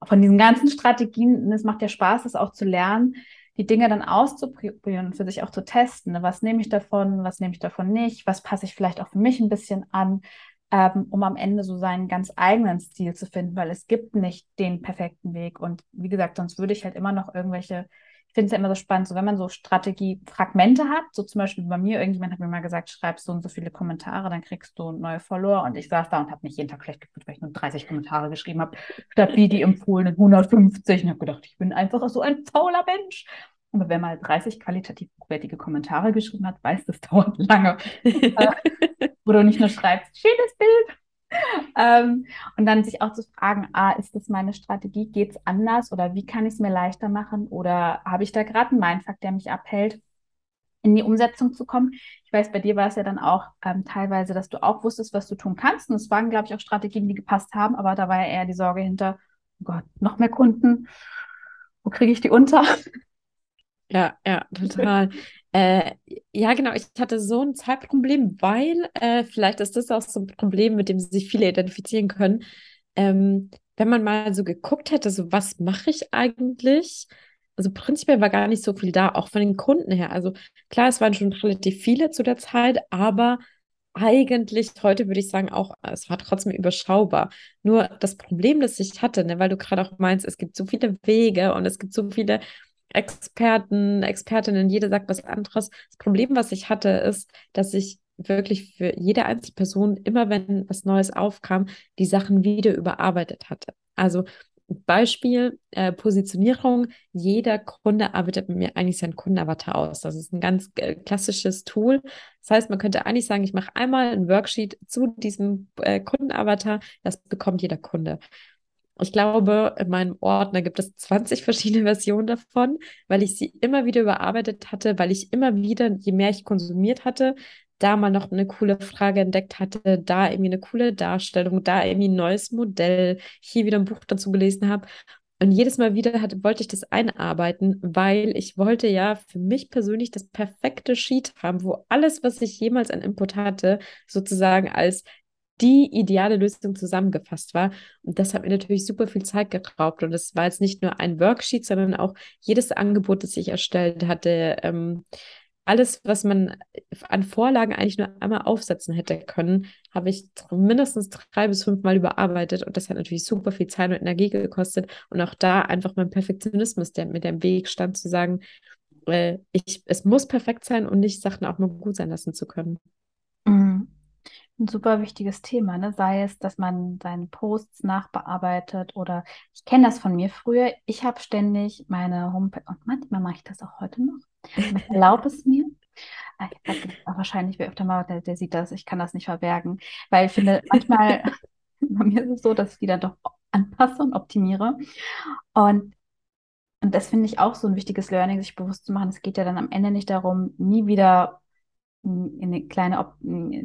von diesen ganzen Strategien, es macht ja Spaß, das auch zu lernen, die Dinge dann auszuprobieren und für sich auch zu testen. Ne? Was nehme ich davon, was nehme ich davon nicht, was passe ich vielleicht auch für mich ein bisschen an, ähm, um am Ende so seinen ganz eigenen Stil zu finden, weil es gibt nicht den perfekten Weg. Und wie gesagt, sonst würde ich halt immer noch irgendwelche, ich finde es ja immer so spannend, so wenn man so Strategiefragmente hat, so zum Beispiel bei mir, irgendjemand hat mir mal gesagt, schreib so und so viele Kommentare, dann kriegst du neue Follower. Und ich saß da und habe mich jeden Tag schlecht gefühlt, weil ich nur 30 Kommentare geschrieben habe, statt wie die empfohlenen 150. Und habe gedacht, ich bin einfach so ein fauler Mensch. Aber wer mal 30 qualitativ hochwertige Kommentare geschrieben hat, weiß, das dauert lange. Wo du nicht nur schreibst, schönes Bild. Ähm, und dann sich auch zu fragen, ah, ist das meine Strategie? Geht es anders oder wie kann ich es mir leichter machen? Oder habe ich da gerade einen Mindfuck, der mich abhält, in die Umsetzung zu kommen? Ich weiß, bei dir war es ja dann auch ähm, teilweise, dass du auch wusstest, was du tun kannst. Und es waren, glaube ich, auch Strategien, die gepasst haben, aber da war ja eher die Sorge hinter, oh Gott, noch mehr Kunden. Wo kriege ich die unter? Ja, ja, total. äh, ja, genau. Ich hatte so ein Zeitproblem, weil äh, vielleicht ist das auch so ein Problem, mit dem sich viele identifizieren können. Ähm, wenn man mal so geguckt hätte, so was mache ich eigentlich? Also prinzipiell war gar nicht so viel da, auch von den Kunden her. Also klar, es waren schon relativ viele zu der Zeit, aber eigentlich heute würde ich sagen auch, es war trotzdem überschaubar. Nur das Problem, das ich hatte, ne, weil du gerade auch meinst, es gibt so viele Wege und es gibt so viele Experten, Expertinnen, jeder sagt was anderes. Das Problem, was ich hatte, ist, dass ich wirklich für jede einzelne Person, immer wenn was Neues aufkam, die Sachen wieder überarbeitet hatte. Also Beispiel, äh, Positionierung. Jeder Kunde arbeitet mit mir eigentlich seinen Kundenavatar aus. Das ist ein ganz äh, klassisches Tool. Das heißt, man könnte eigentlich sagen, ich mache einmal ein Worksheet zu diesem äh, Kundenavatar. Das bekommt jeder Kunde. Ich glaube, in meinem Ordner gibt es 20 verschiedene Versionen davon, weil ich sie immer wieder überarbeitet hatte, weil ich immer wieder, je mehr ich konsumiert hatte, da mal noch eine coole Frage entdeckt hatte, da irgendwie eine coole Darstellung, da irgendwie ein neues Modell, hier wieder ein Buch dazu gelesen habe. Und jedes Mal wieder hatte, wollte ich das einarbeiten, weil ich wollte ja für mich persönlich das perfekte Sheet haben, wo alles, was ich jemals an Input hatte, sozusagen als die ideale Lösung zusammengefasst war. Und das hat mir natürlich super viel Zeit geraubt. Und es war jetzt nicht nur ein Worksheet, sondern auch jedes Angebot, das ich erstellt hatte, ähm, alles, was man an Vorlagen eigentlich nur einmal aufsetzen hätte können, habe ich mindestens drei bis fünf Mal überarbeitet und das hat natürlich super viel Zeit und Energie gekostet und auch da einfach mein Perfektionismus, der mit dem Weg stand, zu sagen, äh, ich, es muss perfekt sein und nicht Sachen auch mal gut sein lassen zu können. Ein super wichtiges Thema, ne? Sei es, dass man seine Posts nachbearbeitet oder ich kenne das von mir früher. Ich habe ständig meine Homepage und manchmal mache ich das auch heute noch. Ich erlaube es mir. Ah, wahrscheinlich, wer öfter mal, der, der sieht das, ich kann das nicht verbergen. Weil ich finde, manchmal, bei mir ist es so, dass ich die dann doch anpasse und optimiere. Und, und das finde ich auch so ein wichtiges Learning, sich bewusst zu machen. Es geht ja dann am Ende nicht darum, nie wieder in eine kleine,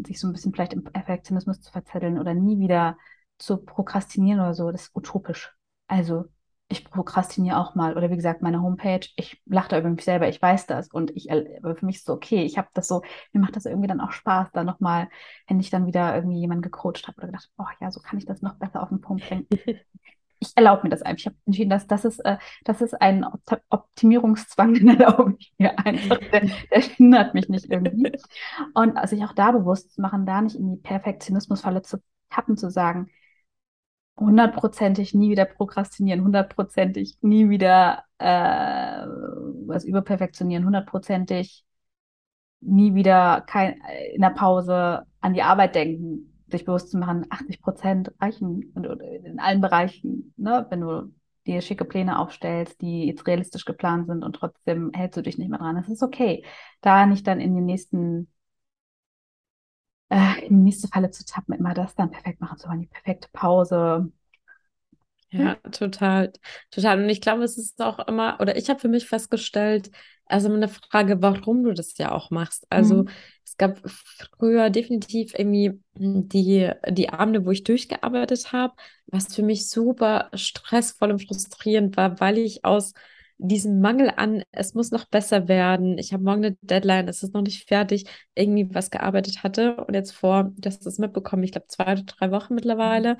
sich so ein bisschen vielleicht im Perfektionismus zu verzetteln oder nie wieder zu prokrastinieren oder so. Das ist utopisch. Also ich prokrastiniere auch mal. Oder wie gesagt, meine Homepage, ich lache da über mich selber, ich weiß das. Und ich, für mich ist so, okay, ich habe das so, mir macht das irgendwie dann auch Spaß, da nochmal, wenn ich dann wieder irgendwie jemanden gecoacht habe oder gedacht, oh ja, so kann ich das noch besser auf den Punkt bringen. ich erlaube mir das einfach. Ich habe entschieden, dass das ist, äh, das ist ein Optimierungszwang, den erlaube ich mir einfach. Der, der hindert mich nicht irgendwie. Und sich auch da bewusst zu machen, da nicht in die Perfektionismusfalle zu tappen, zu sagen, hundertprozentig nie wieder prokrastinieren, hundertprozentig nie wieder äh, was überperfektionieren, hundertprozentig nie wieder kein, in der Pause an die Arbeit denken, sich bewusst zu machen, 80 Prozent reichen in allen Bereichen, ne? wenn du dir schicke Pläne aufstellst, die jetzt realistisch geplant sind und trotzdem hältst du dich nicht mehr dran. Das ist okay. Da nicht dann in den nächsten äh, in die nächste Falle zu tappen, immer das dann perfekt machen zu wollen, die perfekte Pause. Ja, total, total. Und ich glaube, es ist auch immer, oder ich habe für mich festgestellt, also eine Frage, warum du das ja auch machst. Also mhm. es gab früher definitiv irgendwie die, die Abende, wo ich durchgearbeitet habe, was für mich super stressvoll und frustrierend war, weil ich aus diesen Mangel an, es muss noch besser werden, ich habe morgen eine Deadline, es ist noch nicht fertig, irgendwie was gearbeitet hatte. Und jetzt vor, dass das mitbekommen, ich glaube zwei oder drei Wochen mittlerweile,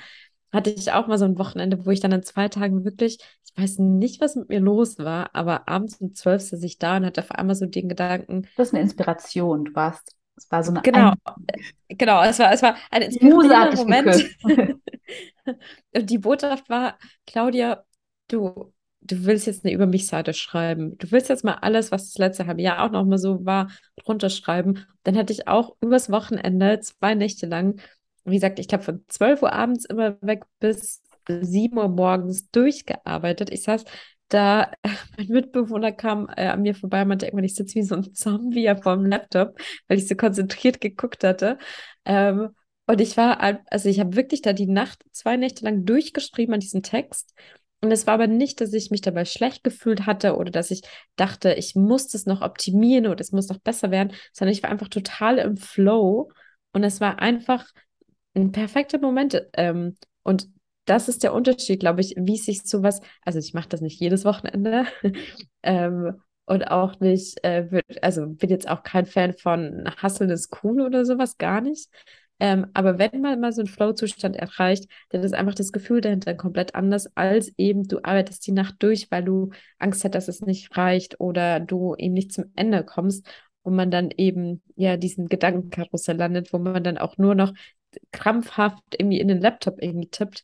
hatte ich auch mal so ein Wochenende, wo ich dann an zwei Tagen wirklich, ich weiß nicht, was mit mir los war, aber abends um zwölf saß ich da und hatte auf einmal so den Gedanken. Das ist eine Inspiration, du warst. Es war so eine genau, ein genau, es war, es war ein inspirierender Moment. und die Botschaft war, Claudia, du, du willst jetzt eine Über mich-Seite schreiben. Du willst jetzt mal alles, was das letzte halbe Jahr auch noch mal so war, runterschreiben. Dann hatte ich auch übers Wochenende zwei Nächte lang, wie gesagt, ich glaube von 12 Uhr abends immer weg bis 7 Uhr morgens durchgearbeitet. Ich saß da, mein Mitbewohner kam äh, an mir vorbei und meinte irgendwann, ich sitze wie so ein Zombie vor dem Laptop, weil ich so konzentriert geguckt hatte. Ähm, und ich war, also ich habe wirklich da die Nacht, zwei Nächte lang durchgeschrieben an diesem Text. Und es war aber nicht, dass ich mich dabei schlecht gefühlt hatte oder dass ich dachte, ich muss das noch optimieren oder es muss noch besser werden, sondern ich war einfach total im Flow und es war einfach ein perfekter Moment. Ähm, und das ist der Unterschied, glaube ich, wie sich sowas, also ich mache das nicht jedes Wochenende ähm, und auch nicht, äh, wird, also bin jetzt auch kein Fan von Hustle ist cool oder sowas, gar nicht. Ähm, aber wenn man mal so einen Flow-Zustand erreicht, dann ist einfach das Gefühl dahinter komplett anders, als eben du arbeitest die Nacht durch, weil du Angst hast, dass es nicht reicht oder du eben nicht zum Ende kommst und man dann eben ja diesen Gedankenkarussell landet, wo man dann auch nur noch krampfhaft irgendwie in den Laptop irgendwie tippt.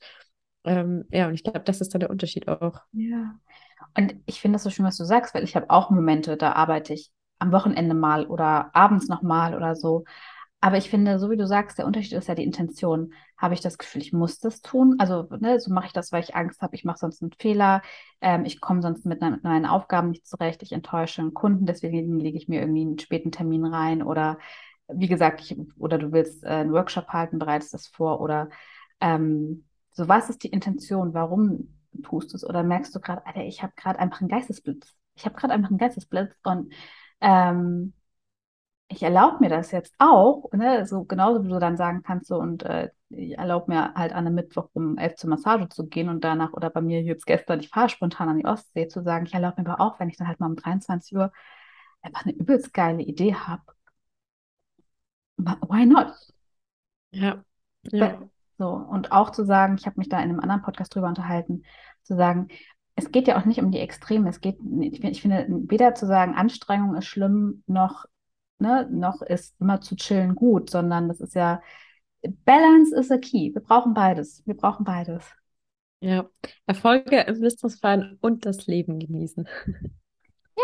Ähm, ja, und ich glaube, das ist dann der Unterschied auch. Ja. Und ich finde das so schön, was du sagst, weil ich habe auch Momente, da arbeite ich am Wochenende mal oder abends nochmal oder so. Aber ich finde, so wie du sagst, der Unterschied ist ja die Intention. Habe ich das Gefühl, ich muss das tun? Also, ne, so mache ich das, weil ich Angst habe, ich mache sonst einen Fehler, ähm, ich komme sonst mit, mit, meinen Aufgaben nicht zurecht, ich enttäusche einen Kunden, deswegen lege ich mir irgendwie einen späten Termin rein oder wie gesagt, ich, oder du willst äh, einen Workshop halten, bereitest das vor oder ähm, so, was ist die Intention? Warum tust du es? Oder merkst du gerade, Alter, ich habe gerade einfach einen Geistesblitz. Ich habe gerade einfach einen Geistesblitz und ähm, ich erlaube mir das jetzt auch, ne? so genauso wie du dann sagen kannst, so und äh, ich erlaube mir halt an einem Mittwoch um elf zur Massage zu gehen und danach oder bei mir jetzt gestern, ich fahre spontan an die Ostsee zu sagen, ich erlaube mir aber auch, wenn ich dann halt mal um 23 Uhr einfach eine übelst geile Idee habe. Why not? Ja. ja. So, und auch zu sagen, ich habe mich da in einem anderen Podcast drüber unterhalten, zu sagen, es geht ja auch nicht um die Extreme. Es geht, ich finde, weder zu sagen, Anstrengung ist schlimm, noch ne, noch ist immer zu chillen gut, sondern das ist ja, Balance is a key. Wir brauchen beides. Wir brauchen beides. Ja, Erfolge im Business feiern und das Leben genießen.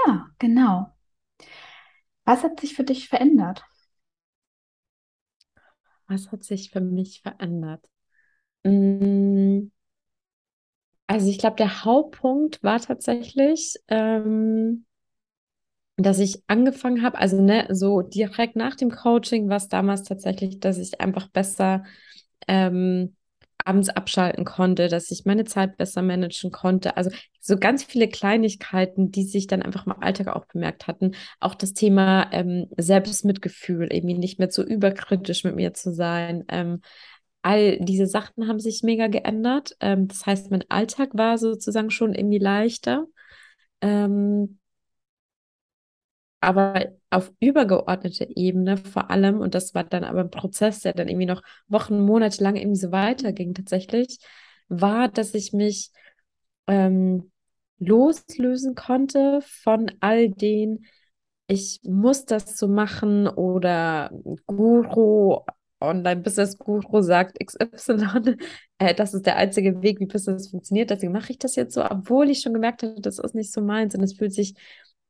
Ja, genau. Was hat sich für dich verändert? Was hat sich für mich verändert? Mm, also ich glaube, der Hauptpunkt war tatsächlich, ähm, dass ich angefangen habe, also ne, so direkt nach dem Coaching war es damals tatsächlich, dass ich einfach besser ähm, abends abschalten konnte, dass ich meine Zeit besser managen konnte. Also so ganz viele Kleinigkeiten, die sich dann einfach im Alltag auch bemerkt hatten. Auch das Thema ähm, Selbstmitgefühl, irgendwie nicht mehr so überkritisch mit mir zu sein. Ähm, all diese Sachen haben sich mega geändert. Ähm, das heißt, mein Alltag war sozusagen schon irgendwie leichter. Ähm, aber auf übergeordneter Ebene vor allem, und das war dann aber ein Prozess, der dann irgendwie noch Wochen, Monate lang irgendwie so weiterging tatsächlich, war, dass ich mich ähm, loslösen konnte von all den, ich muss das so machen oder Guru, Online-Business-Guru sagt XY, äh, das ist der einzige Weg, wie Business funktioniert, deswegen mache ich das jetzt so, obwohl ich schon gemerkt hatte, das ist nicht so meins und es fühlt sich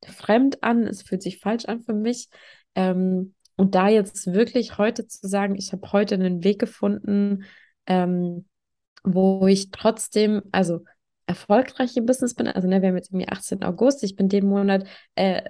fremd an, es fühlt sich falsch an für mich. Ähm, und da jetzt wirklich heute zu sagen, ich habe heute einen Weg gefunden, ähm, wo ich trotzdem, also erfolgreich im Business bin. Also, ne, wir haben jetzt irgendwie 18. August, ich bin den Monat, äh,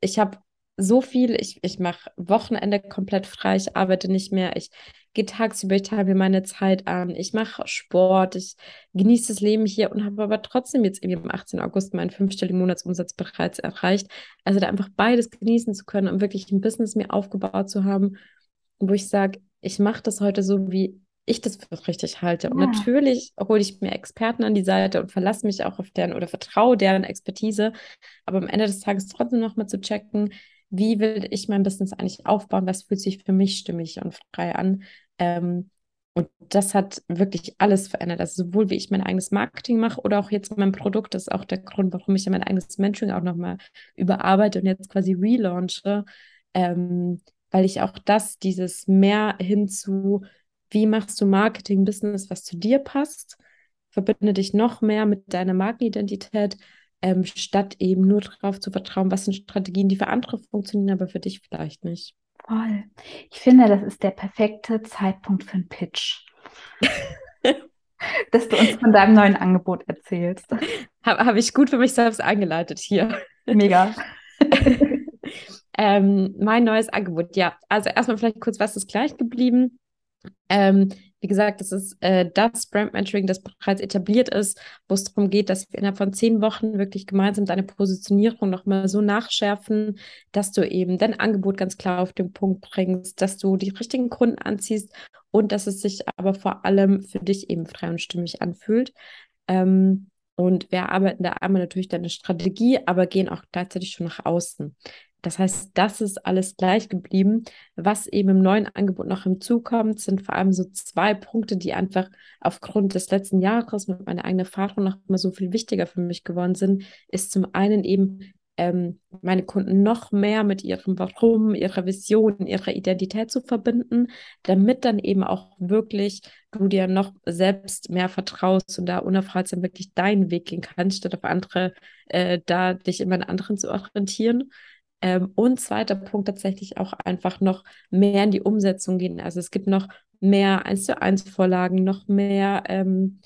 ich habe so viel, ich, ich mache Wochenende komplett frei, ich arbeite nicht mehr, ich gehe tagsüber, ich teile mir meine Zeit an, ich mache Sport, ich genieße das Leben hier und habe aber trotzdem jetzt irgendwie am 18. August meinen fünfstelligen Monatsumsatz bereits erreicht. Also da einfach beides genießen zu können und wirklich ein Business mir aufgebaut zu haben, wo ich sage, ich mache das heute so, wie ich das für richtig halte. Und natürlich hole ich mir Experten an die Seite und verlasse mich auch auf deren oder vertraue deren Expertise. Aber am Ende des Tages trotzdem nochmal zu checken, wie will ich mein Business eigentlich aufbauen, was fühlt sich für mich stimmig und frei an. Ähm, und das hat wirklich alles verändert. Also sowohl wie ich mein eigenes Marketing mache oder auch jetzt mein Produkt. Das ist auch der Grund, warum ich ja mein eigenes Mentoring auch nochmal überarbeite und jetzt quasi relaunche. Ähm, weil ich auch das, dieses mehr hinzu, wie machst du Marketing, Business, was zu dir passt, verbinde dich noch mehr mit deiner Markenidentität, ähm, statt eben nur darauf zu vertrauen, was sind Strategien, die für andere funktionieren, aber für dich vielleicht nicht. Voll. Ich finde, das ist der perfekte Zeitpunkt für einen Pitch. Dass du uns von deinem neuen Angebot erzählst. Habe hab ich gut für mich selbst eingeleitet hier. Mega. ähm, mein neues Angebot, ja. Also erstmal vielleicht kurz, was ist gleich geblieben? Ähm, wie gesagt, das ist äh, das Brand Mentoring, das bereits etabliert ist, wo es darum geht, dass wir innerhalb von zehn Wochen wirklich gemeinsam deine Positionierung nochmal so nachschärfen, dass du eben dein Angebot ganz klar auf den Punkt bringst, dass du die richtigen Kunden anziehst und dass es sich aber vor allem für dich eben frei und stimmig anfühlt. Ähm, und wir arbeiten da einmal natürlich deine Strategie, aber gehen auch gleichzeitig schon nach außen. Das heißt, das ist alles gleich geblieben. Was eben im neuen Angebot noch hinzukommt, sind vor allem so zwei Punkte, die einfach aufgrund des letzten Jahres mit meiner eigenen Erfahrung noch mal so viel wichtiger für mich geworden sind. Ist zum einen eben ähm, meine Kunden noch mehr mit ihrem Warum, ihrer Vision, ihrer Identität zu verbinden, damit dann eben auch wirklich du dir noch selbst mehr vertraust und da unaufhaltsam wirklich deinen Weg gehen kannst, statt auf andere, äh, da dich immer an anderen zu orientieren. Ähm, und zweiter Punkt tatsächlich auch einfach noch mehr in die Umsetzung gehen. Also es gibt noch mehr eins zu eins Vorlagen, noch mehr ähm,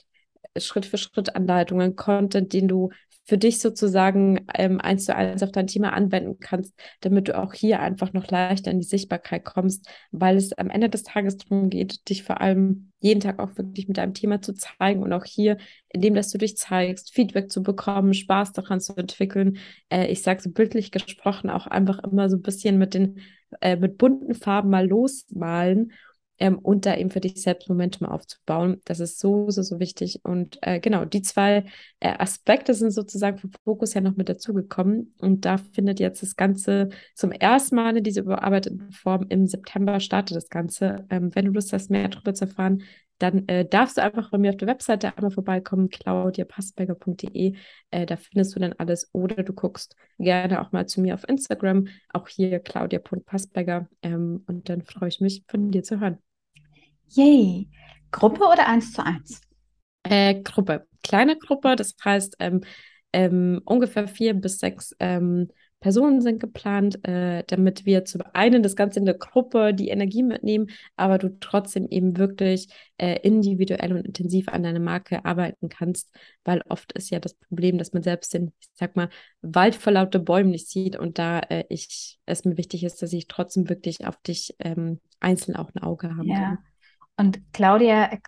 Schritt für Schritt Anleitungen, Content, den du für dich sozusagen ähm, eins zu eins auf dein Thema anwenden kannst, damit du auch hier einfach noch leichter in die Sichtbarkeit kommst, weil es am Ende des Tages darum geht, dich vor allem jeden Tag auch wirklich mit deinem Thema zu zeigen und auch hier, indem dass du dich zeigst, Feedback zu bekommen, Spaß daran zu entwickeln. Äh, ich sage so bildlich gesprochen auch einfach immer so ein bisschen mit den äh, mit bunten Farben mal losmalen ähm, und da eben für dich selbst Momentum aufzubauen. Das ist so, so, so wichtig. Und äh, genau, die zwei äh, Aspekte sind sozusagen vom Fokus ja noch mit dazugekommen. Und da findet jetzt das Ganze zum ersten Mal in dieser überarbeiteten Form im September startet das Ganze. Ähm, wenn du Lust hast, mehr darüber zu erfahren, dann äh, darfst du einfach bei mir auf der Webseite einmal vorbeikommen, claudiapassberger.de. Äh, da findest du dann alles. Oder du guckst gerne auch mal zu mir auf Instagram, auch hier claudia.passberger. Ähm, und dann freue ich mich, von dir zu hören. Yay! Gruppe oder eins zu eins? Äh, Gruppe. Kleine Gruppe, das heißt ähm, ähm, ungefähr vier bis sechs ähm, Personen sind geplant, äh, damit wir zum einen das Ganze in der Gruppe die Energie mitnehmen, aber du trotzdem eben wirklich äh, individuell und intensiv an deiner Marke arbeiten kannst, weil oft ist ja das Problem, dass man selbst den, ich sag mal, Wald vor lauter Bäumen nicht sieht und da äh, ich, es mir wichtig ist, dass ich trotzdem wirklich auf dich ähm, einzeln auch ein Auge haben ja. kann. Und Claudia er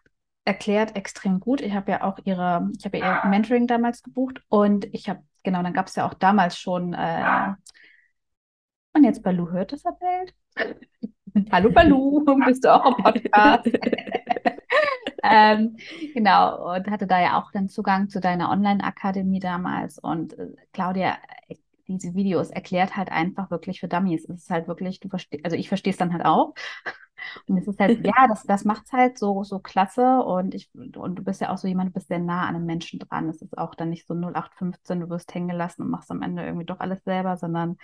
erklärt extrem gut. Ich habe ja auch ihre, ich habe ja ihr Mentoring damals gebucht und ich habe genau, dann gab es ja auch damals schon, äh, und jetzt Balu hört das Bild. Hallo Balu, bist du auch im Podcast? ähm, genau, und hatte da ja auch den Zugang zu deiner Online-Akademie damals. Und äh, Claudia, diese Videos erklärt halt einfach wirklich für Dummies. Es ist halt wirklich, du verstehst, also ich verstehe es dann halt auch. Und es ist halt, ja, das, das macht es halt so, so klasse. Und ich, und du bist ja auch so jemand, du bist sehr nah an einem Menschen dran. Es ist auch dann nicht so 0815, du wirst hängen gelassen und machst am Ende irgendwie doch alles selber, sondern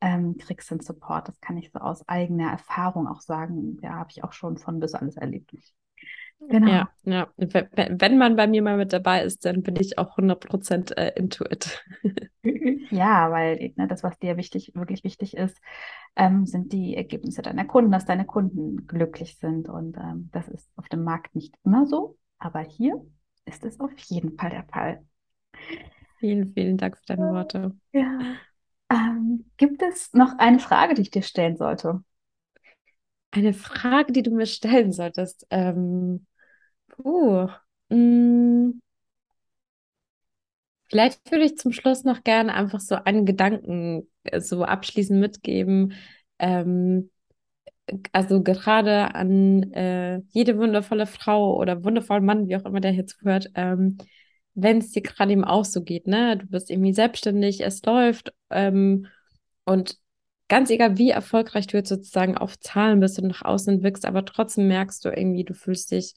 ähm, kriegst den Support. Das kann ich so aus eigener Erfahrung auch sagen. Ja, habe ich auch schon von bis alles erlebt. Genau. Ja, ja. Wenn man bei mir mal mit dabei ist, dann bin ich auch 100% äh, into it. ja, weil ne, das, was dir wichtig, wirklich wichtig ist, ähm, sind die Ergebnisse deiner Kunden, dass deine Kunden glücklich sind. Und ähm, das ist auf dem Markt nicht immer so, aber hier ist es auf jeden Fall der Fall. Vielen, vielen Dank für deine Worte. Ja. Ähm, gibt es noch eine Frage, die ich dir stellen sollte? Eine Frage, die du mir stellen solltest. Ähm, mh, mm. vielleicht würde ich zum Schluss noch gerne einfach so einen Gedanken äh, so abschließend mitgeben. Ähm, also gerade an äh, jede wundervolle Frau oder wundervollen Mann, wie auch immer der hier zuhört, ähm, wenn es dir gerade eben auch so geht, ne? Du bist irgendwie selbstständig, es läuft ähm, und ganz egal, wie erfolgreich du jetzt sozusagen auf Zahlen bist und nach außen wirkst, aber trotzdem merkst du irgendwie, du fühlst dich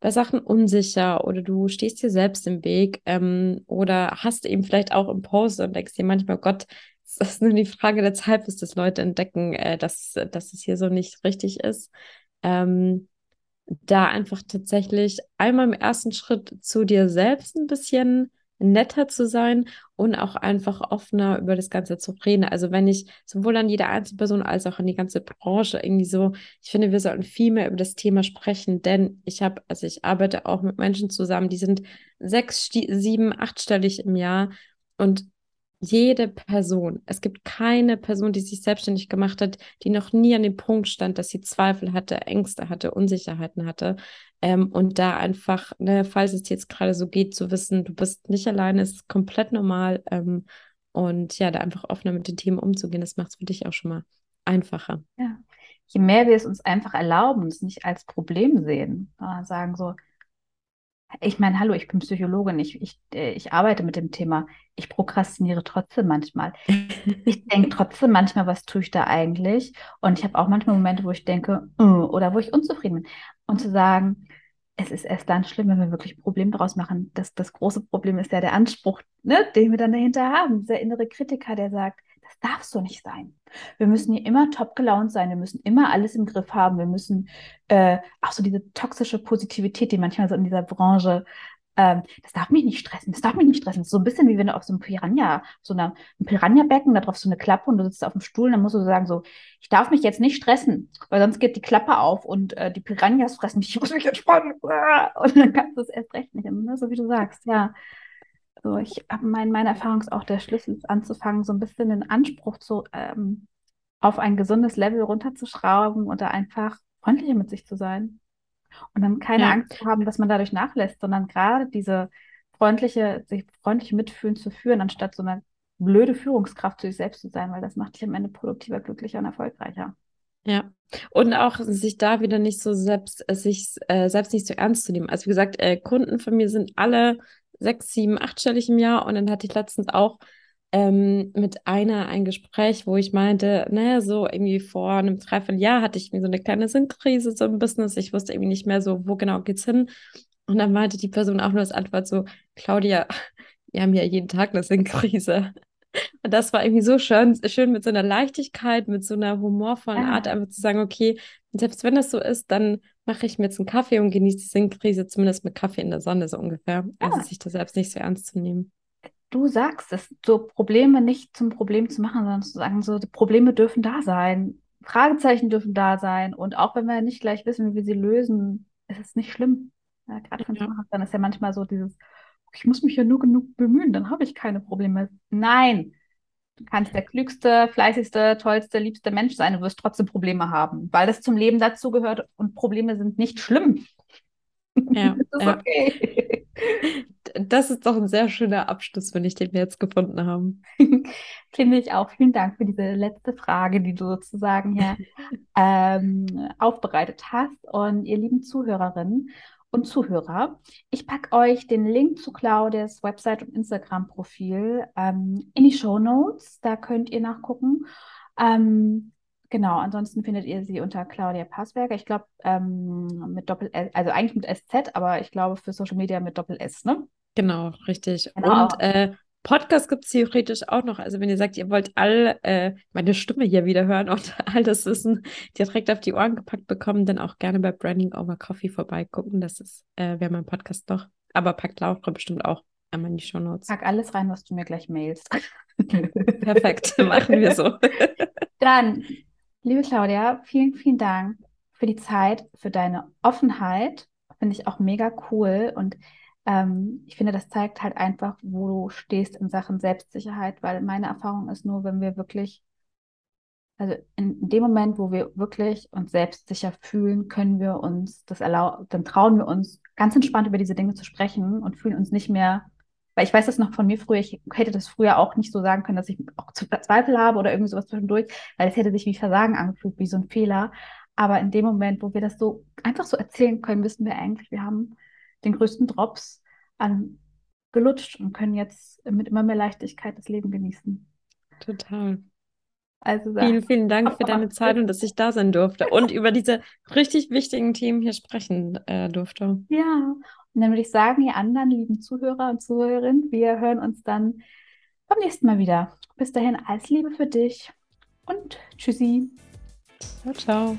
bei Sachen unsicher oder du stehst dir selbst im Weg ähm, oder hast eben vielleicht auch Impulse und denkst dir manchmal, Gott, das ist nur die Frage der Zeit, bis das Leute entdecken, äh, dass, dass es hier so nicht richtig ist. Ähm, da einfach tatsächlich einmal im ersten Schritt zu dir selbst ein bisschen netter zu sein und auch einfach offener über das Ganze zu reden. Also wenn ich sowohl an jede Einzelperson als auch an die ganze Branche irgendwie so, ich finde, wir sollten viel mehr über das Thema sprechen, denn ich habe, also ich arbeite auch mit Menschen zusammen, die sind sechs, sieben, achtstellig im Jahr und jede Person, es gibt keine Person, die sich selbstständig gemacht hat, die noch nie an dem Punkt stand, dass sie Zweifel hatte, Ängste hatte, Unsicherheiten hatte. Ähm, und da einfach, ne, falls es jetzt gerade so geht, zu wissen, du bist nicht alleine, ist komplett normal. Ähm, und ja, da einfach offener mit den Themen umzugehen, das macht es für dich auch schon mal einfacher. Ja. Je mehr wir es uns einfach erlauben, es nicht als Problem sehen, sagen so, ich meine, hallo, ich bin Psychologin, ich, ich, äh, ich arbeite mit dem Thema. Ich prokrastiniere trotzdem manchmal. Ich denke trotzdem manchmal, was tue ich da eigentlich? Und ich habe auch manchmal Momente, wo ich denke, uh, oder wo ich unzufrieden bin. Und zu sagen, es ist erst dann schlimm, wenn wir wirklich ein Problem daraus machen. Das, das große Problem ist ja der Anspruch, ne, den wir dann dahinter haben. Dieser innere Kritiker, der sagt, das darf so nicht sein. Wir müssen hier immer top gelaunt sein. Wir müssen immer alles im Griff haben. Wir müssen äh, auch so diese toxische Positivität, die manchmal so in dieser Branche ähm, das darf mich nicht stressen, das darf mich nicht stressen. Das ist so ein bisschen wie wenn du auf so einem Piranha, so einer, ein Piranha-Becken, da drauf so eine Klappe und du sitzt auf dem Stuhl, dann musst du sagen so, ich darf mich jetzt nicht stressen, weil sonst geht die Klappe auf und äh, die Piranhas fressen mich, ich muss mich entspannen. Und dann kannst du es erst recht nicht, ne? so wie du sagst, ja. So, ich habe mein, meine Erfahrung ist auch der Schlüssel ist anzufangen, so ein bisschen den Anspruch zu, ähm, auf ein gesundes Level runterzuschrauben und da einfach freundlicher mit sich zu sein. Und dann keine ja. Angst zu haben, dass man dadurch nachlässt, sondern gerade diese freundliche, sich freundlich mitfühlen zu führen, anstatt so eine blöde Führungskraft zu sich selbst zu sein, weil das macht dich am Ende produktiver, glücklicher und erfolgreicher. Ja, und auch sich da wieder nicht so selbst, sich äh, selbst nicht so ernst zu nehmen. Also wie gesagt, äh, Kunden von mir sind alle sechs, sieben, achtstellig im Jahr und dann hatte ich letztens auch ähm, mit einer ein Gespräch, wo ich meinte, naja, so irgendwie vor einem Dreivierteljahr hatte ich mir so eine kleine Sinnkrise so im Business. Ich wusste irgendwie nicht mehr so, wo genau geht's hin. Und dann meinte die Person auch nur als Antwort so, Claudia, wir haben ja jeden Tag eine Sinnkrise. Und das war irgendwie so schön, schön mit so einer Leichtigkeit, mit so einer humorvollen ja. Art, einfach zu sagen, okay, selbst wenn das so ist, dann mache ich mir jetzt einen Kaffee und genieße die Sinnkrise zumindest mit Kaffee in der Sonne, so ungefähr. Ja. Also sich da selbst nicht so ernst zu nehmen du sagst es, so Probleme nicht zum Problem zu machen, sondern zu sagen, so Probleme dürfen da sein, Fragezeichen dürfen da sein und auch wenn wir nicht gleich wissen, wie wir sie lösen, ist es nicht schlimm. Ja, gerade von ja. dann ist ja manchmal so dieses, ich muss mich ja nur genug bemühen, dann habe ich keine Probleme. Nein, du kannst der klügste, fleißigste, tollste, liebste Mensch sein, du wirst trotzdem Probleme haben, weil das zum Leben dazugehört und Probleme sind nicht schlimm. Ja, das ist ja. okay. Das ist doch ein sehr schöner Abschluss, wenn ich den wir jetzt gefunden haben. Finde ich auch. Vielen Dank für diese letzte Frage, die du sozusagen hier ähm, aufbereitet hast. Und ihr lieben Zuhörerinnen und Zuhörer, ich packe euch den Link zu Claudias Website und Instagram-Profil ähm, in die Show Notes. Da könnt ihr nachgucken. Ähm, Genau, ansonsten findet ihr sie unter Claudia Passberger. Ich glaube, ähm, mit Doppel S, also eigentlich mit SZ, aber ich glaube für Social Media mit Doppel S, ne? Genau, richtig. Genau. Und äh, Podcast gibt es theoretisch auch noch. Also wenn ihr sagt, ihr wollt all äh, meine Stimme hier wieder hören und all das Wissen direkt auf die Ohren gepackt bekommen, dann auch gerne bei Branding Over Coffee vorbeigucken. Das ist, äh, wäre mein Podcast doch. Aber packt Laura bestimmt auch einmal in die Show Notes. Pack alles rein, was du mir gleich mailst. Perfekt, machen wir so. Dann Liebe Claudia, vielen, vielen Dank für die Zeit, für deine Offenheit. Finde ich auch mega cool. Und ähm, ich finde, das zeigt halt einfach, wo du stehst in Sachen Selbstsicherheit, weil meine Erfahrung ist nur, wenn wir wirklich, also in dem Moment, wo wir wirklich uns selbstsicher fühlen, können wir uns das erlauben, dann trauen wir uns ganz entspannt über diese Dinge zu sprechen und fühlen uns nicht mehr weil ich weiß das noch von mir früher, ich hätte das früher auch nicht so sagen können, dass ich auch Zweifel habe oder irgendwie sowas zwischendurch, weil es hätte sich wie Versagen angefühlt, wie so ein Fehler. Aber in dem Moment, wo wir das so einfach so erzählen können, wissen wir eigentlich, wir haben den größten Drops an gelutscht und können jetzt mit immer mehr Leichtigkeit das Leben genießen. Total. Also vielen, vielen Dank für deine Zeit und dass ich da sein durfte und über diese richtig wichtigen Themen hier sprechen äh, durfte. Ja, und dann würde ich sagen, ihr anderen lieben Zuhörer und Zuhörerinnen, wir hören uns dann beim nächsten Mal wieder. Bis dahin, alles Liebe für dich und tschüssi. Ciao, ciao.